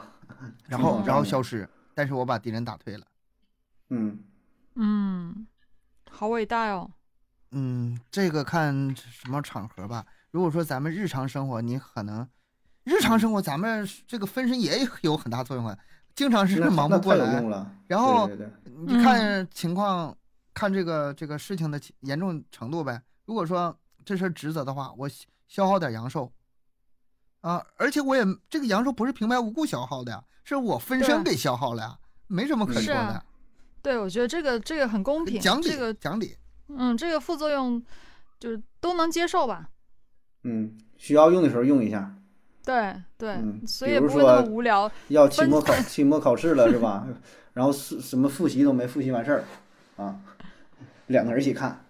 然后，然后消失，但是我把敌人打退了。嗯嗯，好伟大哟。嗯，这个看什么场合吧。如果说咱们日常生活，你可能日常生活咱们这个分身也有很大作用啊，经常是 忙不过来。然后你看情况，看这个这个事情的严重程度呗。如果说这是职责的话，我消耗点阳寿，啊，而且我也这个阳寿不是平白无故消耗的呀，是我分身给消耗了呀，没什么可说的。对，我觉得这个这个很公平，讲理，这个讲理。嗯，这个副作用就是都能接受吧？嗯，需要用的时候用一下。对对，所以不会那么无聊。要期末考期末考试了是吧？然后是什么复习都没复习完事儿啊，两个人一起看。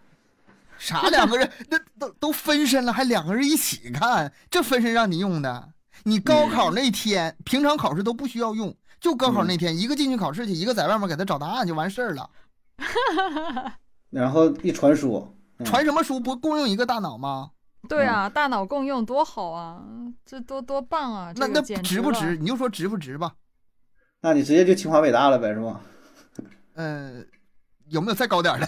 啥两个人？那 都都分身了，还两个人一起看？这分身让你用的？你高考那天，平常考试都不需要用，就高考那天，一个进去考试去，一个在外面给他找答案就完事儿了。然后一传输，传什么书？不共用一个大脑吗？对啊，大脑共用多好啊，这多多棒啊！那那值不值？你就说值不值吧。那你直接就清华北大了呗，是吧？嗯。有没有再高点的？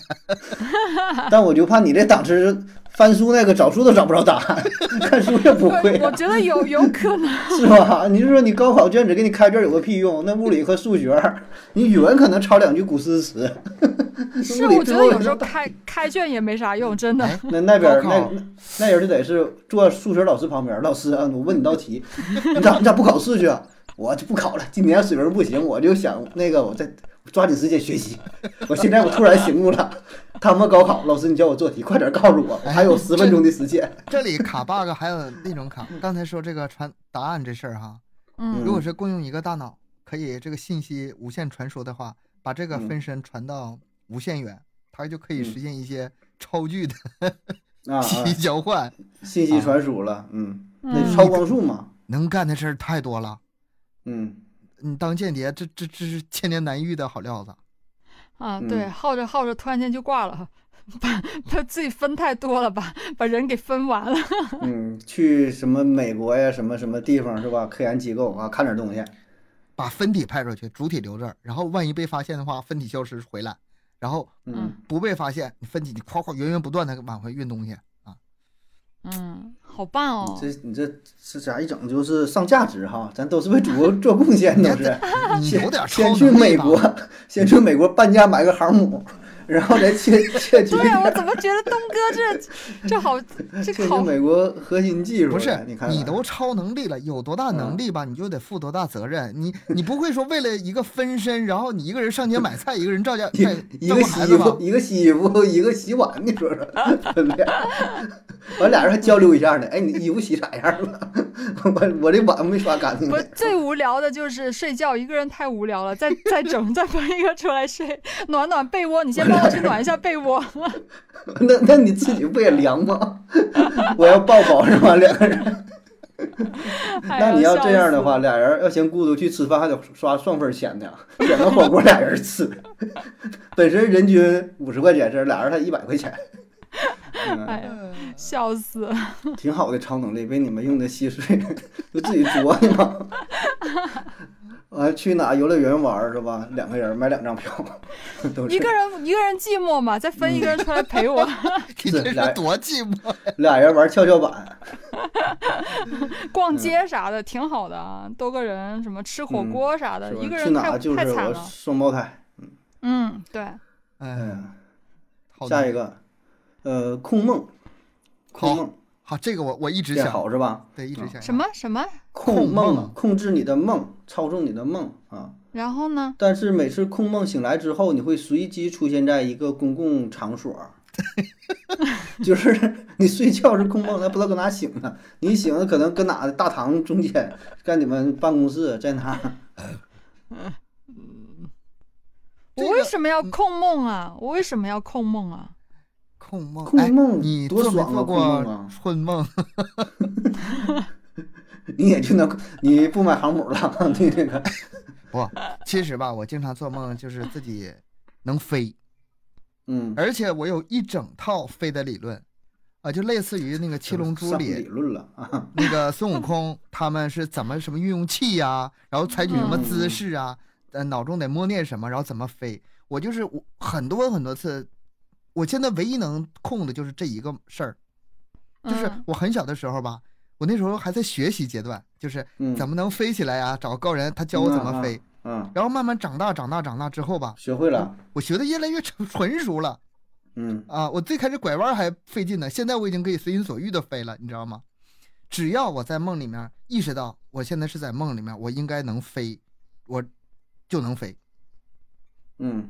但我就怕你这档次，翻书那个找书都找不着答案，看书也不会。我觉得有有可能，是吧？你就说你高考卷子给你开卷有个屁用？那物理和数学，你语文可能抄两句古诗词。是，我觉得有时候开开卷也没啥用，真的。那那边那那人就得是坐数学老师旁边，老师啊，我问你道题，你咋你咋不考试去？我就不考了，今年水平不行，我就想那个我再。抓紧时间学习！我现在我突然醒悟了，他们高考，老师你教我做题，快点告诉我，我还有十分钟的时间。这里卡 bug 还有那种卡，刚才说这个传答案这事儿哈，嗯，如果是共用一个大脑，可以这个信息无限传输的话，把这个分身传到无限远，它就可以实现一些超距的信息交换、信息传输了。嗯，那超光速嘛，能干的事儿太多了。嗯。你当间谍，这这这是千年难遇的好料子，啊，对，耗着耗着，突然间就挂了，把他自己分太多了，吧把人给分完了。嗯，去什么美国呀，什么什么地方是吧？科研机构啊，看点东西，把分体派出去，主体留这儿，然后万一被发现的话，分体消失回来，然后嗯不被发现，你分体你夸夸源源不断的往回运东西啊。嗯，好棒哦！这你这这咋一整就是上价值哈？咱都是为祖国做贡献，都是。有点先去美国，先去美国半价买个航母。然后再切切局。对我怎么觉得东哥这这好这好？美国核心技术不是？你看，你都超能力了，有多大能力吧？你就得负多大责任。你你不会说为了一个分身，然后你一个人上街买菜，一个人照家一个洗衣服，一个洗衣服，一个洗碗，你说说，完俩人还交流一下呢。哎，你衣服洗啥样了？我我这碗没刷干净。不，最无聊的就是睡觉，一个人太无聊了。再再整，再分一个出来睡，暖暖被窝。你先。帮我去暖一下被窝。那那你自己不也凉吗？我要抱抱是吧？两个人。那你要这样的话，俩人要嫌孤独去吃饭，还得刷双份钱呢。点个火锅俩人吃，本身人均五十块钱，这俩人才一百块钱。哎呀，笑死！挺好的超能力，被你们用的稀碎，就自己作的嘛。完去哪游乐园玩是吧？两个人买两张票，一个人一个人寂寞嘛，再分一个人出来陪我。这俩多寂寞，俩人玩跷跷板，逛街啥的挺好的啊，多个人什么吃火锅啥的，一个人太太惨了。双胞胎，嗯嗯对，哎，下一个，呃，控梦，控梦。好，这个我我一直想好是吧？对，一直想什么什么控梦，控制你的梦，操纵你的梦啊。然后呢？但是每次控梦醒来之后，你会随机出现在一个公共场所，就是你睡觉是控梦，还不知道搁哪醒呢。你醒了可能搁哪大堂中间，在你们办公室在哪？我为什么要控梦啊？我为什么要控梦啊？控梦，控梦，你多爽啊！控梦啊，春梦，你也就能，你不买航母了？对这个不，其实吧，我经常做梦，就是自己能飞，嗯，而且我有一整套飞的理论，啊，就类似于那个《七龙珠》里理论了啊，那个孙悟空他们是怎么什么运用气呀，然后采取什么姿势啊，呃，脑中得默念什么，然后怎么飞，我就是我很多很多次。我现在唯一能控的就是这一个事儿，就是我很小的时候吧，我那时候还在学习阶段，就是怎么能飞起来呀？找个高人，他教我怎么飞。嗯。然后慢慢长大，长大，长大之后吧，学会了。我学的越来越成 纯熟了。嗯。啊，我最开始拐弯还费劲呢，现在我已经可以随心所欲的飞了，你知道吗？只要我在梦里面意识到我现在是在梦里面，我应该能飞，我就能飞。嗯，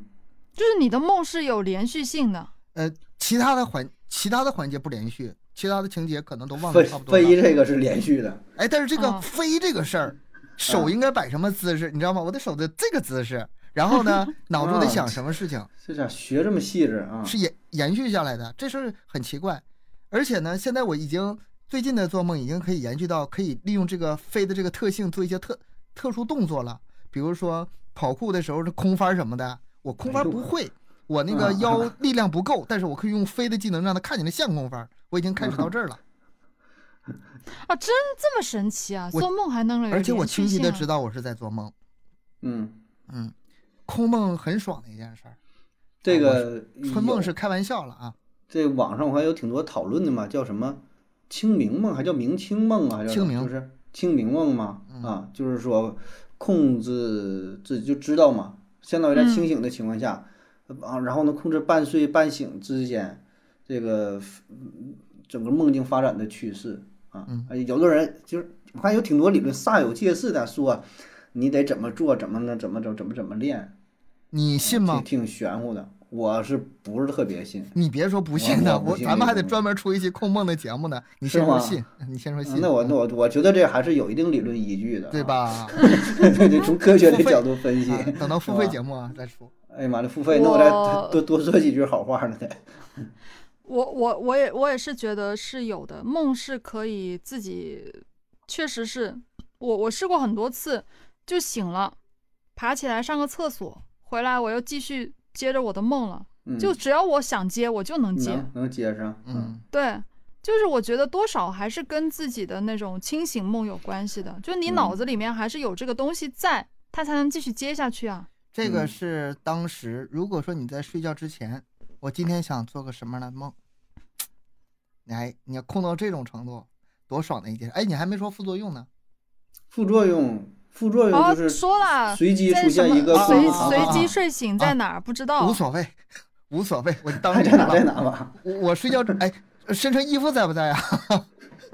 就是你的梦是有连续性的。呃，其他的环其他的环节不连续，其他的情节可能都忘得差不多了。飞这个是连续的，哎，但是这个飞这个事儿，手应该摆什么姿势，你知道吗？我的手的这个姿势，然后呢，脑中得想什么事情？是咋学这么细致啊？是延延续下来的，这事儿很奇怪。而且呢，现在我已经最近的做梦已经可以延续到可以利用这个飞的这个特性做一些特特殊动作了，比如说跑酷的时候是空翻什么的，我空翻不会。我那个腰力量不够，但是我可以用飞的技能让它看起来像空翻。我已经开始到这儿了。啊，真这么神奇啊！做梦还能而且我清晰的知道我是在做梦。嗯嗯，空梦很爽的一件事儿。这个春梦是开玩笑了啊。这网上我还有挺多讨论的嘛，叫什么清明梦，还叫明清梦啊？清明就是清明梦嘛？啊，就是说控制自己就知道嘛，相当于在清醒的情况下。啊，然后呢，控制半睡半醒之间，这个整个梦境发展的趋势啊，有的人就是我看有挺多理论煞有介事的说，你得怎么做，怎么呢，怎么怎怎么怎么练，你信吗？挺挺玄乎的，我是不是特别信？你别说不信的，我咱们还得专门出一期控梦的节目呢。你先说信，你先说信。那我那我我觉得这还是有一定理论依据的，对吧？对对，从科学的角度分析，等到付费节目啊再出。哎呀妈的，付费那我再多多说几句好话呢得。我我我也我也是觉得是有的，梦是可以自己，确实是我我试过很多次，就醒了，爬起来上个厕所，回来我又继续接着我的梦了，就只要我想接我就能接，能接上，嗯，对，就是我觉得多少还是跟自己的那种清醒梦有关系的，就你脑子里面还是有这个东西在，它才能继续接下去啊。这个是当时，如果说你在睡觉之前，我今天想做个什么样的梦，你还你要控到这种程度，多爽的一件！哎，你还没说副作用呢。副作用，副作用就是说了，随机出现一个随随机睡醒在哪儿不知道，无所谓，无所谓，我当在哪在哪吧。我我睡觉哎，身上衣服在不在啊？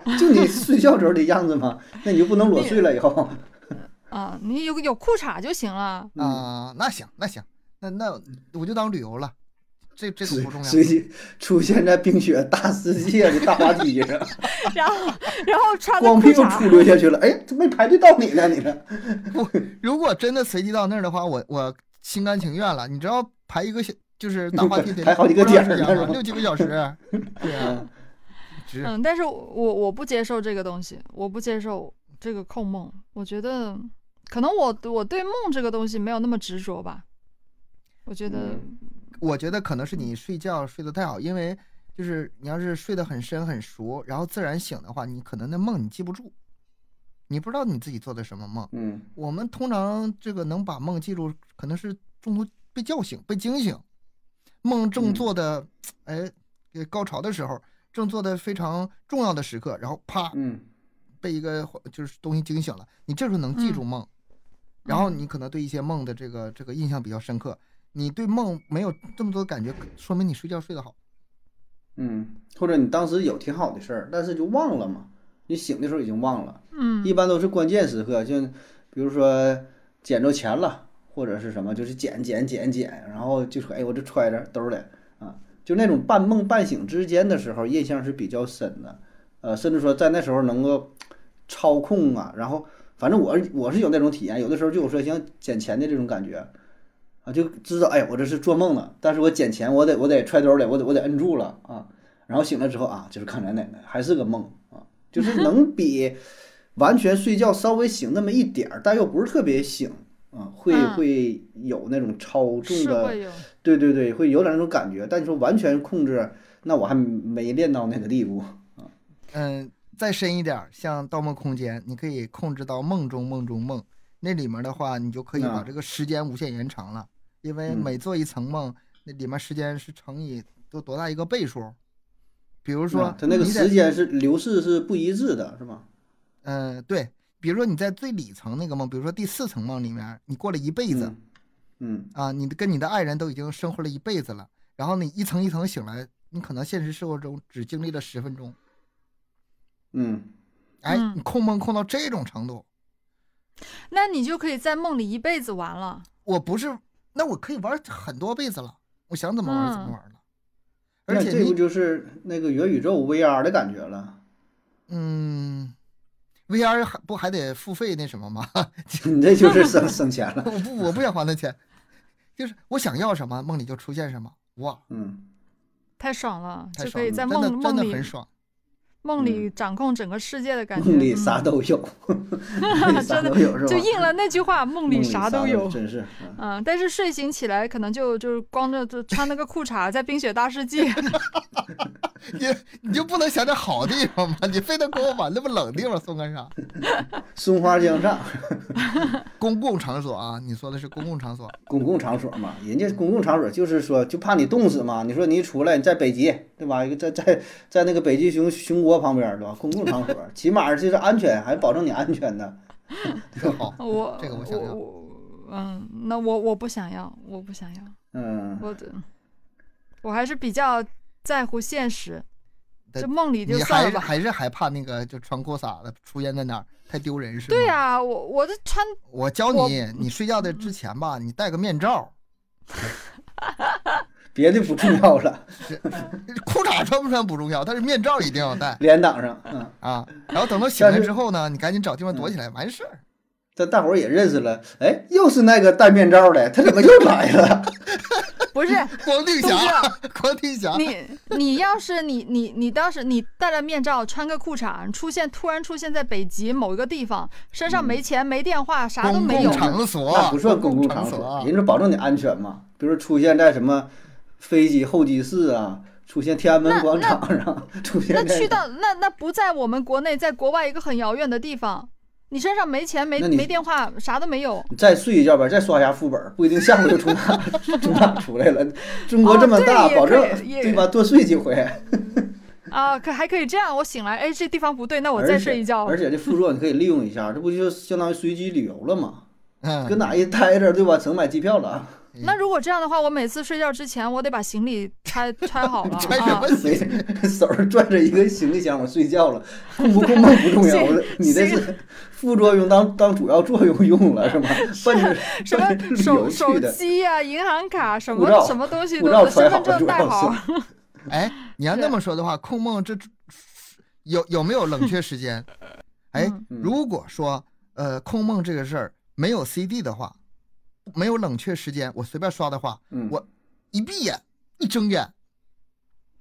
就你睡觉时候的样子吗？那你就不能裸睡了以后。啊，你有有裤衩就行了啊，那行那行，那那我就当旅游了，这这个不重要。随机出现在冰雪大世界的大滑梯上，然后然后穿光屁股出溜下去了，哎，怎么没排队到你呢？你呢？不，如果真的随机到那儿的话，我我心甘情愿了。你知道排一个小就是大滑梯得排好几个点儿，六七个小时。对啊，嗯，但是我我不接受这个东西，我不接受这个控梦，我觉得。可能我我对梦这个东西没有那么执着吧，我觉得，我觉得可能是你睡觉睡得太好，因为就是你要是睡得很深很熟，然后自然醒的话，你可能那梦你记不住，你不知道你自己做的什么梦。嗯，我们通常这个能把梦记住，可能是中途被叫醒、被惊醒，梦正做的哎高潮的时候，正做的非常重要的时刻，然后啪，嗯，被一个就是东西惊醒了，你这时候能记住梦。然后你可能对一些梦的这个这个印象比较深刻，你对梦没有这么多感觉，说明你睡觉睡得好。嗯，或者你当时有挺好的事儿，但是就忘了嘛。你醒的时候已经忘了。嗯，一般都是关键时刻，就比如说捡着钱了，或者是什么，就是捡捡捡捡，然后就说哎，我这揣着兜里啊，就那种半梦半醒之间的时候，印象是比较深的。呃，甚至说在那时候能够操控啊，然后。反正我我是有那种体验，有的时候就有说想捡钱的这种感觉，啊，就知道哎，我这是做梦呢。但是我捡钱，我得我得揣兜里，我得我得摁住了啊。然后醒了之后啊，就是看奶奶奶还是个梦啊，就是能比完全睡觉稍微醒那么一点儿，但又不是特别醒啊，会会有那种超重的，对对对，会有点那种感觉。但你说完全控制，那我还没练到那个地步啊。嗯。再深一点，像《盗梦空间》，你可以控制到梦中梦中梦，那里面的话，你就可以把这个时间无限延长了。因为每做一层梦，那里面时间是乘以都多大一个倍数？比如说，它那个时间是流逝是不一致的，是吗？嗯，对。比如说你在最里层那个梦，比如说第四层梦里面，你过了一辈子，嗯啊，你跟你的爱人都已经生活了一辈子了，然后你一层一层醒来，你可能现实生活中只经历了十分钟。嗯，哎，你控梦控到这种程度，那你就可以在梦里一辈子玩了。我不是，那我可以玩很多辈子了，我想怎么玩怎么玩了。而且这不就是那个元宇宙 VR 的感觉了？嗯，VR 还不还得付费那什么吗？你这就是省省钱了。我不，我不想花那钱，就是我想要什么，梦里就出现什么。哇，嗯，太爽了，就可以在梦梦里很爽。梦里掌控整个世界的感觉，梦里啥都有，真的就应了那句话，梦里啥都有，真是。嗯，但是睡醒起来可能就就光着就穿了个裤衩在冰雪大世界。你你就不能想点好地方吗？你非得给我往那么冷地方送干啥？松花江上 公共场所啊？你说的是公共场所？公共场所嘛，人家公共场所就是说，就怕你冻死嘛。你说你一出来，你在北极，对吧？一个在在在那个北极熊熊窝旁边，对吧？公共场所，起码就是安全，还保证你安全的。好，我这个我想要。嗯，那我我不想要，我不想要。嗯，我的，我还是比较。在乎现实，这梦里就算了吧。还是害怕那个就穿裤衩子出现在哪儿，太丢人是吗？对呀，我我这穿。我教你，你睡觉的之前吧，你戴个面罩。别的不重要了，裤衩穿不穿不重要，但是面罩一定要戴，脸挡上。嗯啊，然后等到醒来之后呢，你赶紧找地方躲起来，完事儿。这大伙儿也认识了，哎，又是那个戴面罩的，他怎么又来了？不是 光腚侠，光腚侠。你 你要是你你你当时你戴了面罩，穿个裤衩，出现突然出现在北极某一个地方，身上没钱没电话，啥都没有。公共场所那不算公共场所，人家保证你安全嘛。比如出现在什么飞机候机室啊，出现天安门广场上，出现那去到那那不在我们国内，在国外一个很遥远的地方。你身上没钱没没电话，啥都没有。你再睡一觉吧，再刷一下副本，不一定下午就从哪从哪出来了。中国这么大，保证对吧？多睡几回。啊，可还可以这样，我醒来，哎，这地方不对，那我再睡一觉。而且这副作你可以利用一下，这不就相当于随机旅游了吗？嗯，搁哪一待着，对吧？省买机票了。那如果这样的话，我每次睡觉之前，我得把行李拆 拆好了。拆什么行李？手上拽着一个行李箱，我睡觉了，控不控梦 不重要，你这是副作用当当主要作用用了是吗？什么手手机呀、银行卡什么什么东西都身份证带好。哎，你要那么说的话，控梦这有有没有冷却时间？哎，如果说呃控梦这个事儿没有 CD 的话。没有冷却时间，我随便刷的话，我一闭眼一睁眼，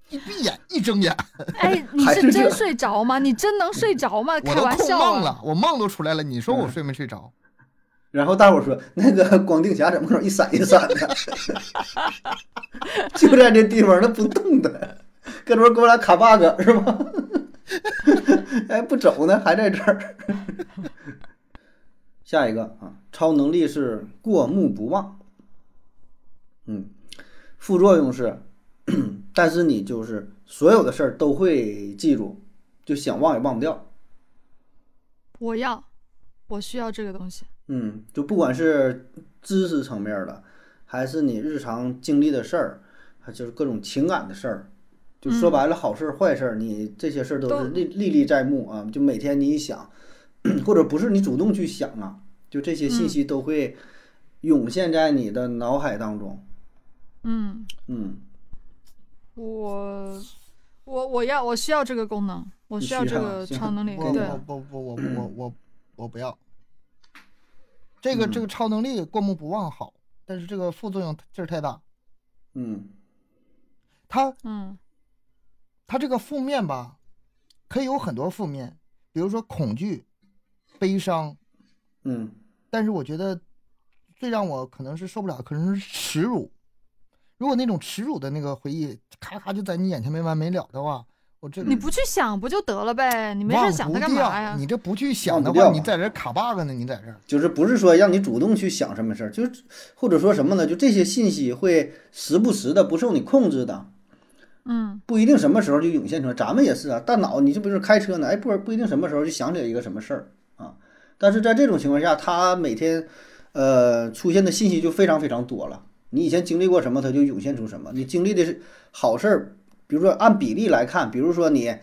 一闭眼一睁眼。哎，你是真睡着吗？你真能睡着吗？开玩笑。我梦了，我梦都出来了。你说我睡没睡着？然后大伙说那个光腚侠怎么一闪一闪的？就在这地方，他不动的，搁这给我俩卡 bug 是吧？哎，不走呢，还在这儿。下一个啊，超能力是过目不忘。嗯，副作用是，但是你就是所有的事儿都会记住，就想忘也忘不掉。我要，我需要这个东西。嗯，就不管是知识层面的，还是你日常经历的事儿，还就是各种情感的事儿，就说白了，好事儿坏事儿，你这些事儿都是历历历在目啊。就每天你一想。或者不是你主动去想啊，就这些信息都会涌现在你的脑海当中。嗯嗯，我我我要我需要这个功能，我需要这个超能力。对，不不我我我我不要。这个这个超能力过目不忘好，但是这个副作用劲儿太大。嗯，它嗯，它这个负面吧，可以有很多负面，比如说恐惧。悲伤，嗯，但是我觉得最让我可能是受不了，可能是耻辱。如果那种耻辱的那个回忆，咔咔就在你眼前没完没了的话，我这你不去想不就得了呗？你没事想它干嘛呀？你这不去想的话，你在这卡 bug 呢？你在这儿就是不是说让你主动去想什么事儿，就是或者说什么呢？就这些信息会时不时的不受你控制的，嗯，不一定什么时候就涌现出来。咱们也是啊，大脑你就比如说开车呢，哎，不不一定什么时候就想起来一个什么事儿。但是在这种情况下，他每天，呃，出现的信息就非常非常多了。你以前经历过什么，他就涌现出什么。你经历的是好事儿，比如说按比例来看，比如说你，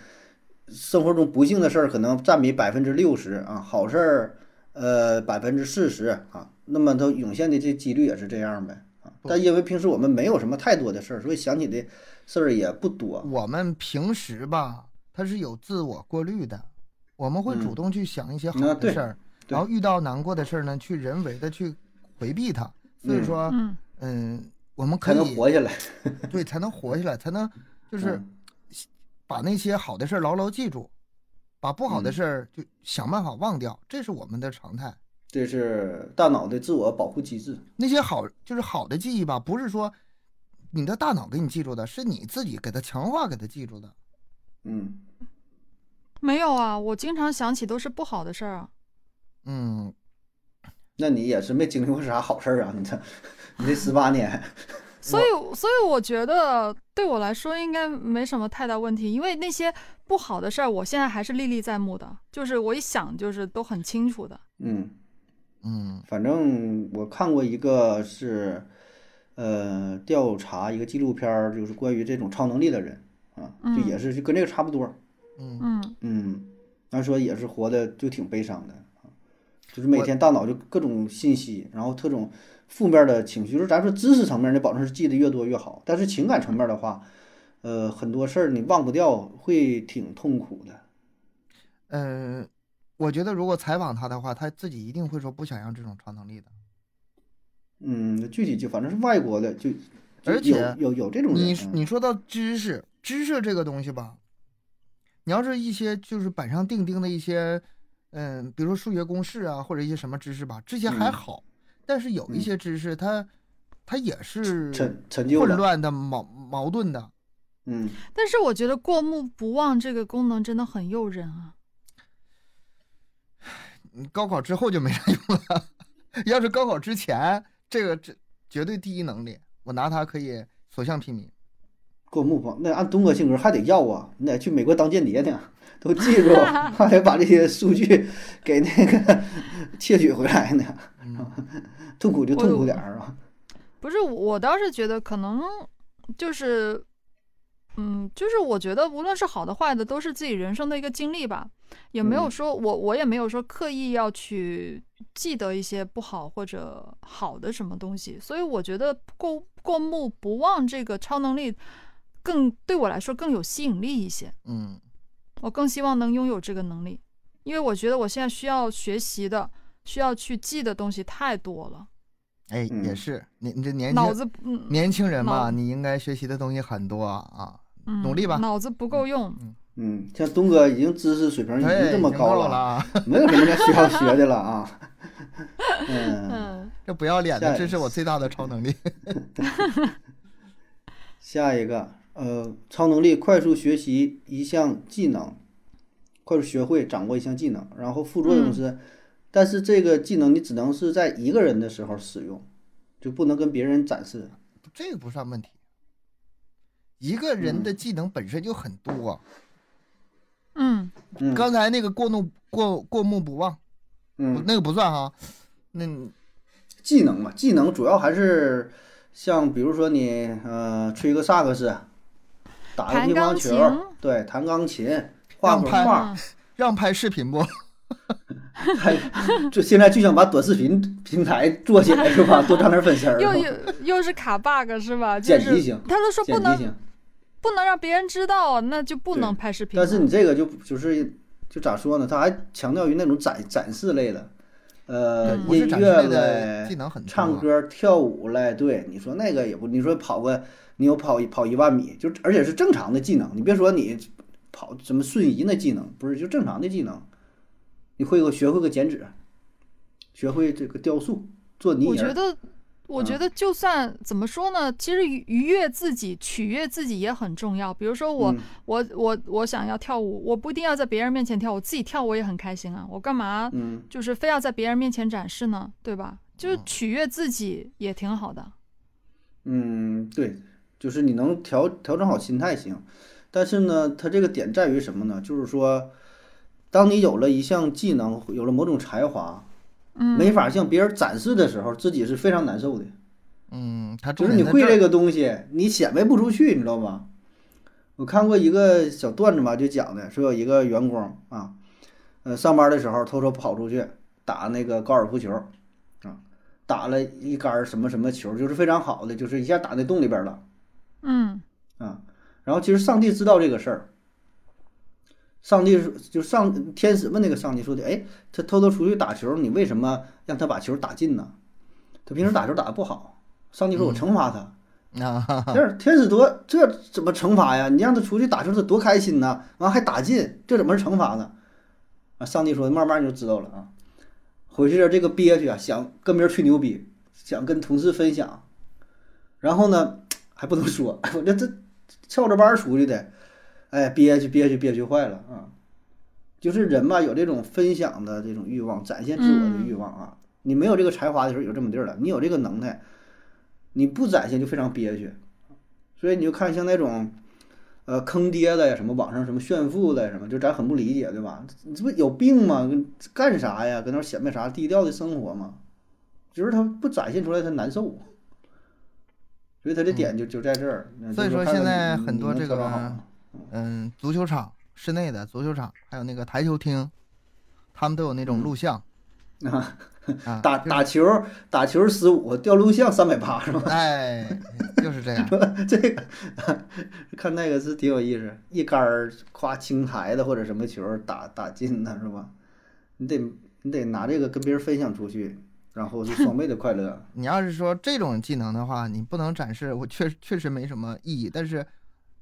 生活中不幸的事儿可能占比百分之六十啊，好事儿呃百分之四十啊，那么它涌现的这几率也是这样呗啊。但因为平时我们没有什么太多的事儿，所以想起的事儿也不多。我们平时吧，它是有自我过滤的，我们会主动去想一些好的事儿，然后遇到难过的事儿呢，去人为的去回避它。所以说，嗯，我们可以活下来，对，才能活下来，才能就是把那些好的事儿牢牢记住，把不好的事儿就想办法忘掉，这是我们的常态。这是大脑的自我保护机制。那些好就是好的记忆吧，不是说你的大脑给你记住的，是你自己给它强化给它记住的。嗯，没有啊，我经常想起都是不好的事儿啊。嗯。那你也是没经历过啥好事儿啊？你这，你这十八年，所以，所以我觉得对我来说应该没什么太大问题，因为那些不好的事儿，我现在还是历历在目的，就是我一想就是都很清楚的。嗯嗯，反正我看过一个是，呃，调查一个纪录片儿，就是关于这种超能力的人啊，就也是就跟这个差不多。嗯嗯嗯，他说也是活的就挺悲伤的。就是每天大脑就各种信息，然后各种负面的情绪。就是咱说知识层面，你保证是记得越多越好。但是情感层面的话，呃，很多事儿你忘不掉，会挺痛苦的。嗯，我觉得如果采访他的话，他自己一定会说不想要这种超能力的。嗯，具体就反正是外国的，就而且有有这种你你说到知识，知识这个东西吧，你要是一些就是板上钉钉的一些。嗯，比如说数学公式啊，或者一些什么知识吧，这些还好。但是有一些知识，它它也是混乱的、矛矛盾的。嗯。但是我觉得过目不忘这个功能真的很诱人啊。高考之后就没啥用了。要是高考之前，这个这绝对第一能力，我拿它可以所向披靡。过目不忘，那按东哥性格还得要啊，你得去美国当间谍呢。都记住，还得把这些数据给那个 窃取回来呢，痛苦就痛苦点儿啊。不是，我倒是觉得可能就是，嗯，就是我觉得无论是好的坏的，都是自己人生的一个经历吧。也没有说我我也没有说刻意要去记得一些不好或者好的什么东西，所以我觉得过过目不忘这个超能力更对我来说更有吸引力一些。嗯。我更希望能拥有这个能力，因为我觉得我现在需要学习的、需要去记的东西太多了。哎，也是，你你这年脑子年轻人嘛，你应该学习的东西很多啊，努力吧。脑子不够用。嗯，像东哥已经知识水平已经这么高了，没有什么需要学的了啊。嗯，这不要脸的，这是我最大的超能力。下一个。呃，超能力快速学习一项技能，快速学会掌握一项技能，然后副作用是，但是这个技能你只能是在一个人的时候使用，就不能跟别人展示。这个不算问题，一个人的技能本身就很多。嗯，刚才那个过怒过过目不忘，嗯，那个不算哈。那技能嘛，技能主要还是像比如说你呃吹个萨克斯。打个乒乓球，对，弹钢琴，画会画，让拍视频不？还 就现在就想把短视频平台做起来是吧？多涨点粉丝儿。又又又是卡 bug 是吧？剪辑型，他都说不能不能让别人知道，那就不能拍视频。但是你这个就就是就咋说呢？他还强调于那种展展示类的，呃，音乐类，唱歌跳舞类。对，你说那个也不，你说跑个。你有跑一跑一万米，就而且是正常的技能。你别说你跑什么瞬移那技能，不是就正常的技能。你会个学会个剪纸，学会这个雕塑，做泥人。我觉得，我觉得就算怎么说呢，其实愉愉悦自己、取悦自己也很重要。比如说我我我我想要跳舞，我不一定要在别人面前跳，我自己跳我也很开心啊。我干嘛就是非要在别人面前展示呢？对吧？就是取悦自己也挺好的。嗯，对。就是你能调调整好心态行，但是呢，它这个点在于什么呢？就是说，当你有了一项技能，有了某种才华，嗯，没法向别人展示的时候，自己是非常难受的。嗯，他就是你会这个东西，你显摆不出去，你知道吧？我看过一个小段子嘛，就讲的说有一个员工啊，呃，上班的时候偷偷跑出去打那个高尔夫球，啊，打了一杆什么什么球，就是非常好的，就是一下打那洞里边了。嗯，啊，然后其实上帝知道这个事儿。上帝就上天使问那个上帝说的：“哎，他偷偷出去打球，你为什么让他把球打进呢？他平时打球打得不好。”上帝说：“我惩罚他。”啊，这天使多，这怎么惩罚呀？你让他出去打球，他多开心呐！完还打进，这怎么是惩罚呢？啊，上帝说：“慢慢你就知道了啊。”回去这个憋屈啊，想跟别人吹牛逼，想跟同事分享，然后呢还不能说，我这这翘着班出去的。哎，憋屈憋屈憋屈坏了啊！就是人吧，有这种分享的这种欲望，展现自我的欲望啊。你没有这个才华的时候有这么地儿了，你有这个能耐，你不展现就非常憋屈。所以你就看像那种，呃，坑爹的呀，什么网上什么炫富的什么，就咱很不理解，对吧？你这不有病吗？干啥呀？搁那显摆啥低调的生活吗？就是他不展现出来，他难受。所以他的点就就在这儿。所以说现在很多这个。嗯，足球场室内的足球场，还有那个台球厅，他们都有那种录像 啊，打打球打球十五掉录像三百八是吧？哎，就是这样。这个看那个是挺有意思，一杆儿夸青台的或者什么球打打进的是吧？你得你得拿这个跟别人分享出去，然后是双倍的快乐。你要是说这种技能的话，你不能展示，我确确实没什么意义，但是。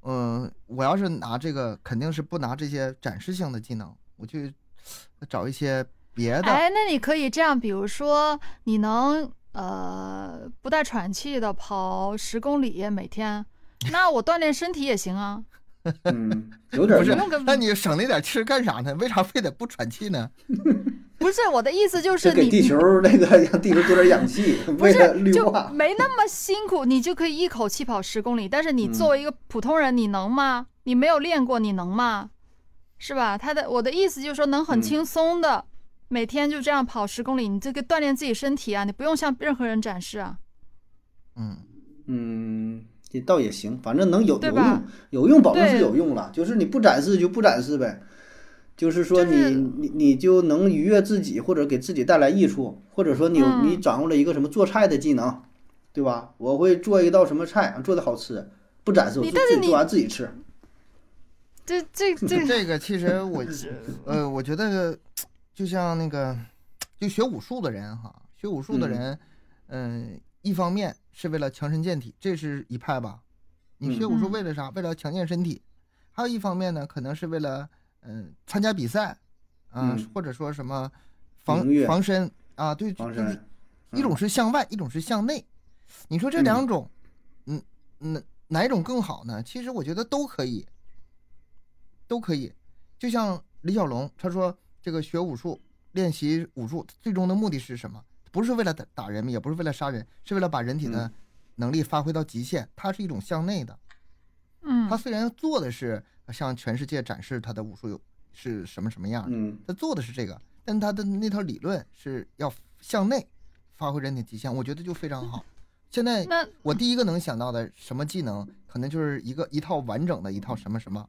嗯，我要是拿这个，肯定是不拿这些展示性的技能，我去找一些别的。哎，那你可以这样，比如说，你能呃不带喘气的跑十公里每天，那我锻炼身体也行啊。嗯，有点不是，那你省那点气干啥呢？为啥非得不喘气呢？不是我的意思，就是给地球那个 让地球多点氧气，不是就没那么辛苦，你就可以一口气跑十公里。但是你作为一个普通人，你能吗？你没有练过，你能吗？是吧？他的我的意思就是说，能很轻松的每天就这样跑十公里，你这个锻炼自己身体啊，你不用向任何人展示啊。嗯嗯，这倒也行，反正能有有用，有用保证是有用了，就是你不展示就不展示呗。就是说，你你你就能愉悦自己，或者给自己带来益处，或者说你你掌握了一个什么做菜的技能，对吧？我会做一道什么菜，做的好吃，不展示，我自己做完自己吃。这这这 这个其实我呃，我觉得就像那个就学武术的人哈，学武术的人，嗯，一方面是为了强身健体，这是一派吧。你学武术为了啥？为了强健身体。还有一方面呢，可能是为了。嗯，参加比赛，啊，或者说什么防防身啊，对，就是一种是向外，一种是向内。你说这两种，嗯，哪哪一种更好呢？其实我觉得都可以，都可以。就像李小龙他说，这个学武术、练习武术，最终的目的是什么？不是为了打打人，也不是为了杀人，是为了把人体的能力发挥到极限。它是一种向内的。嗯，他虽然做的是。向全世界展示他的武术有是什么什么样？的，他做的是这个，但他的那套理论是要向内发挥人体极限，我觉得就非常好。现在我第一个能想到的什么技能，可能就是一个一套完整的一套什么什么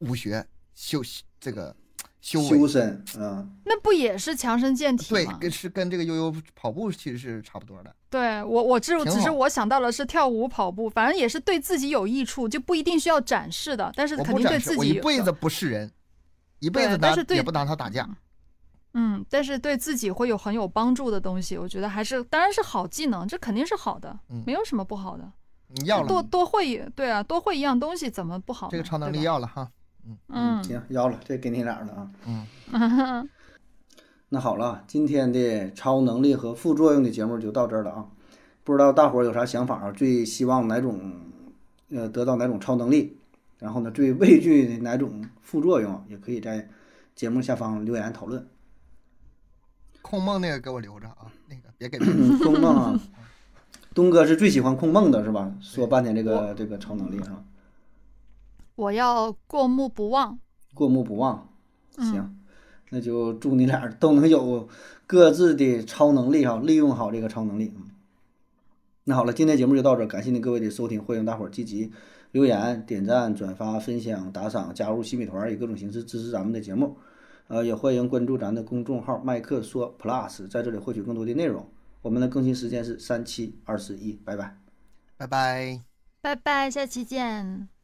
武学修这个。修身，嗯，那不也是强身健体吗？对，跟是跟这个悠悠跑步其实是差不多的。对我，我只只是我想到了是跳舞、跑步，反正也是对自己有益处，就不一定需要展示的。但是肯定对自己，我一辈子不是人，一辈子拿也不拿他打架。嗯，但是对自己会有很有帮助的东西，我觉得还是当然是好技能，这肯定是好的，没有什么不好的。你要了多多会，对啊，多会一样东西怎么不好？这个超能力要了哈。嗯，行，要了，这给你俩了啊。嗯，那好了，今天的超能力和副作用的节目就到这儿了啊。不知道大伙儿有啥想法啊？最希望哪种呃得到哪种超能力？然后呢，最畏惧哪种副作用？也可以在节目下方留言讨论。控梦那个给我留着啊，那个别给控 梦啊。东哥是最喜欢控梦的是吧？说半天这个这个超能力是吧？我要过目不忘，过目不忘，行，那就祝你俩都能有各自的超能力哈，利用好这个超能力。那好了，今天节目就到这，感谢您各位的收听，欢迎大伙儿积极留言、点赞、转发、分享、打赏、加入新米团，以各种形式支持咱们的节目。呃，也欢迎关注咱的公众号“麦克说 Plus”，在这里获取更多的内容。我们的更新时间是三七二十一，拜拜，拜拜，拜拜，下期见。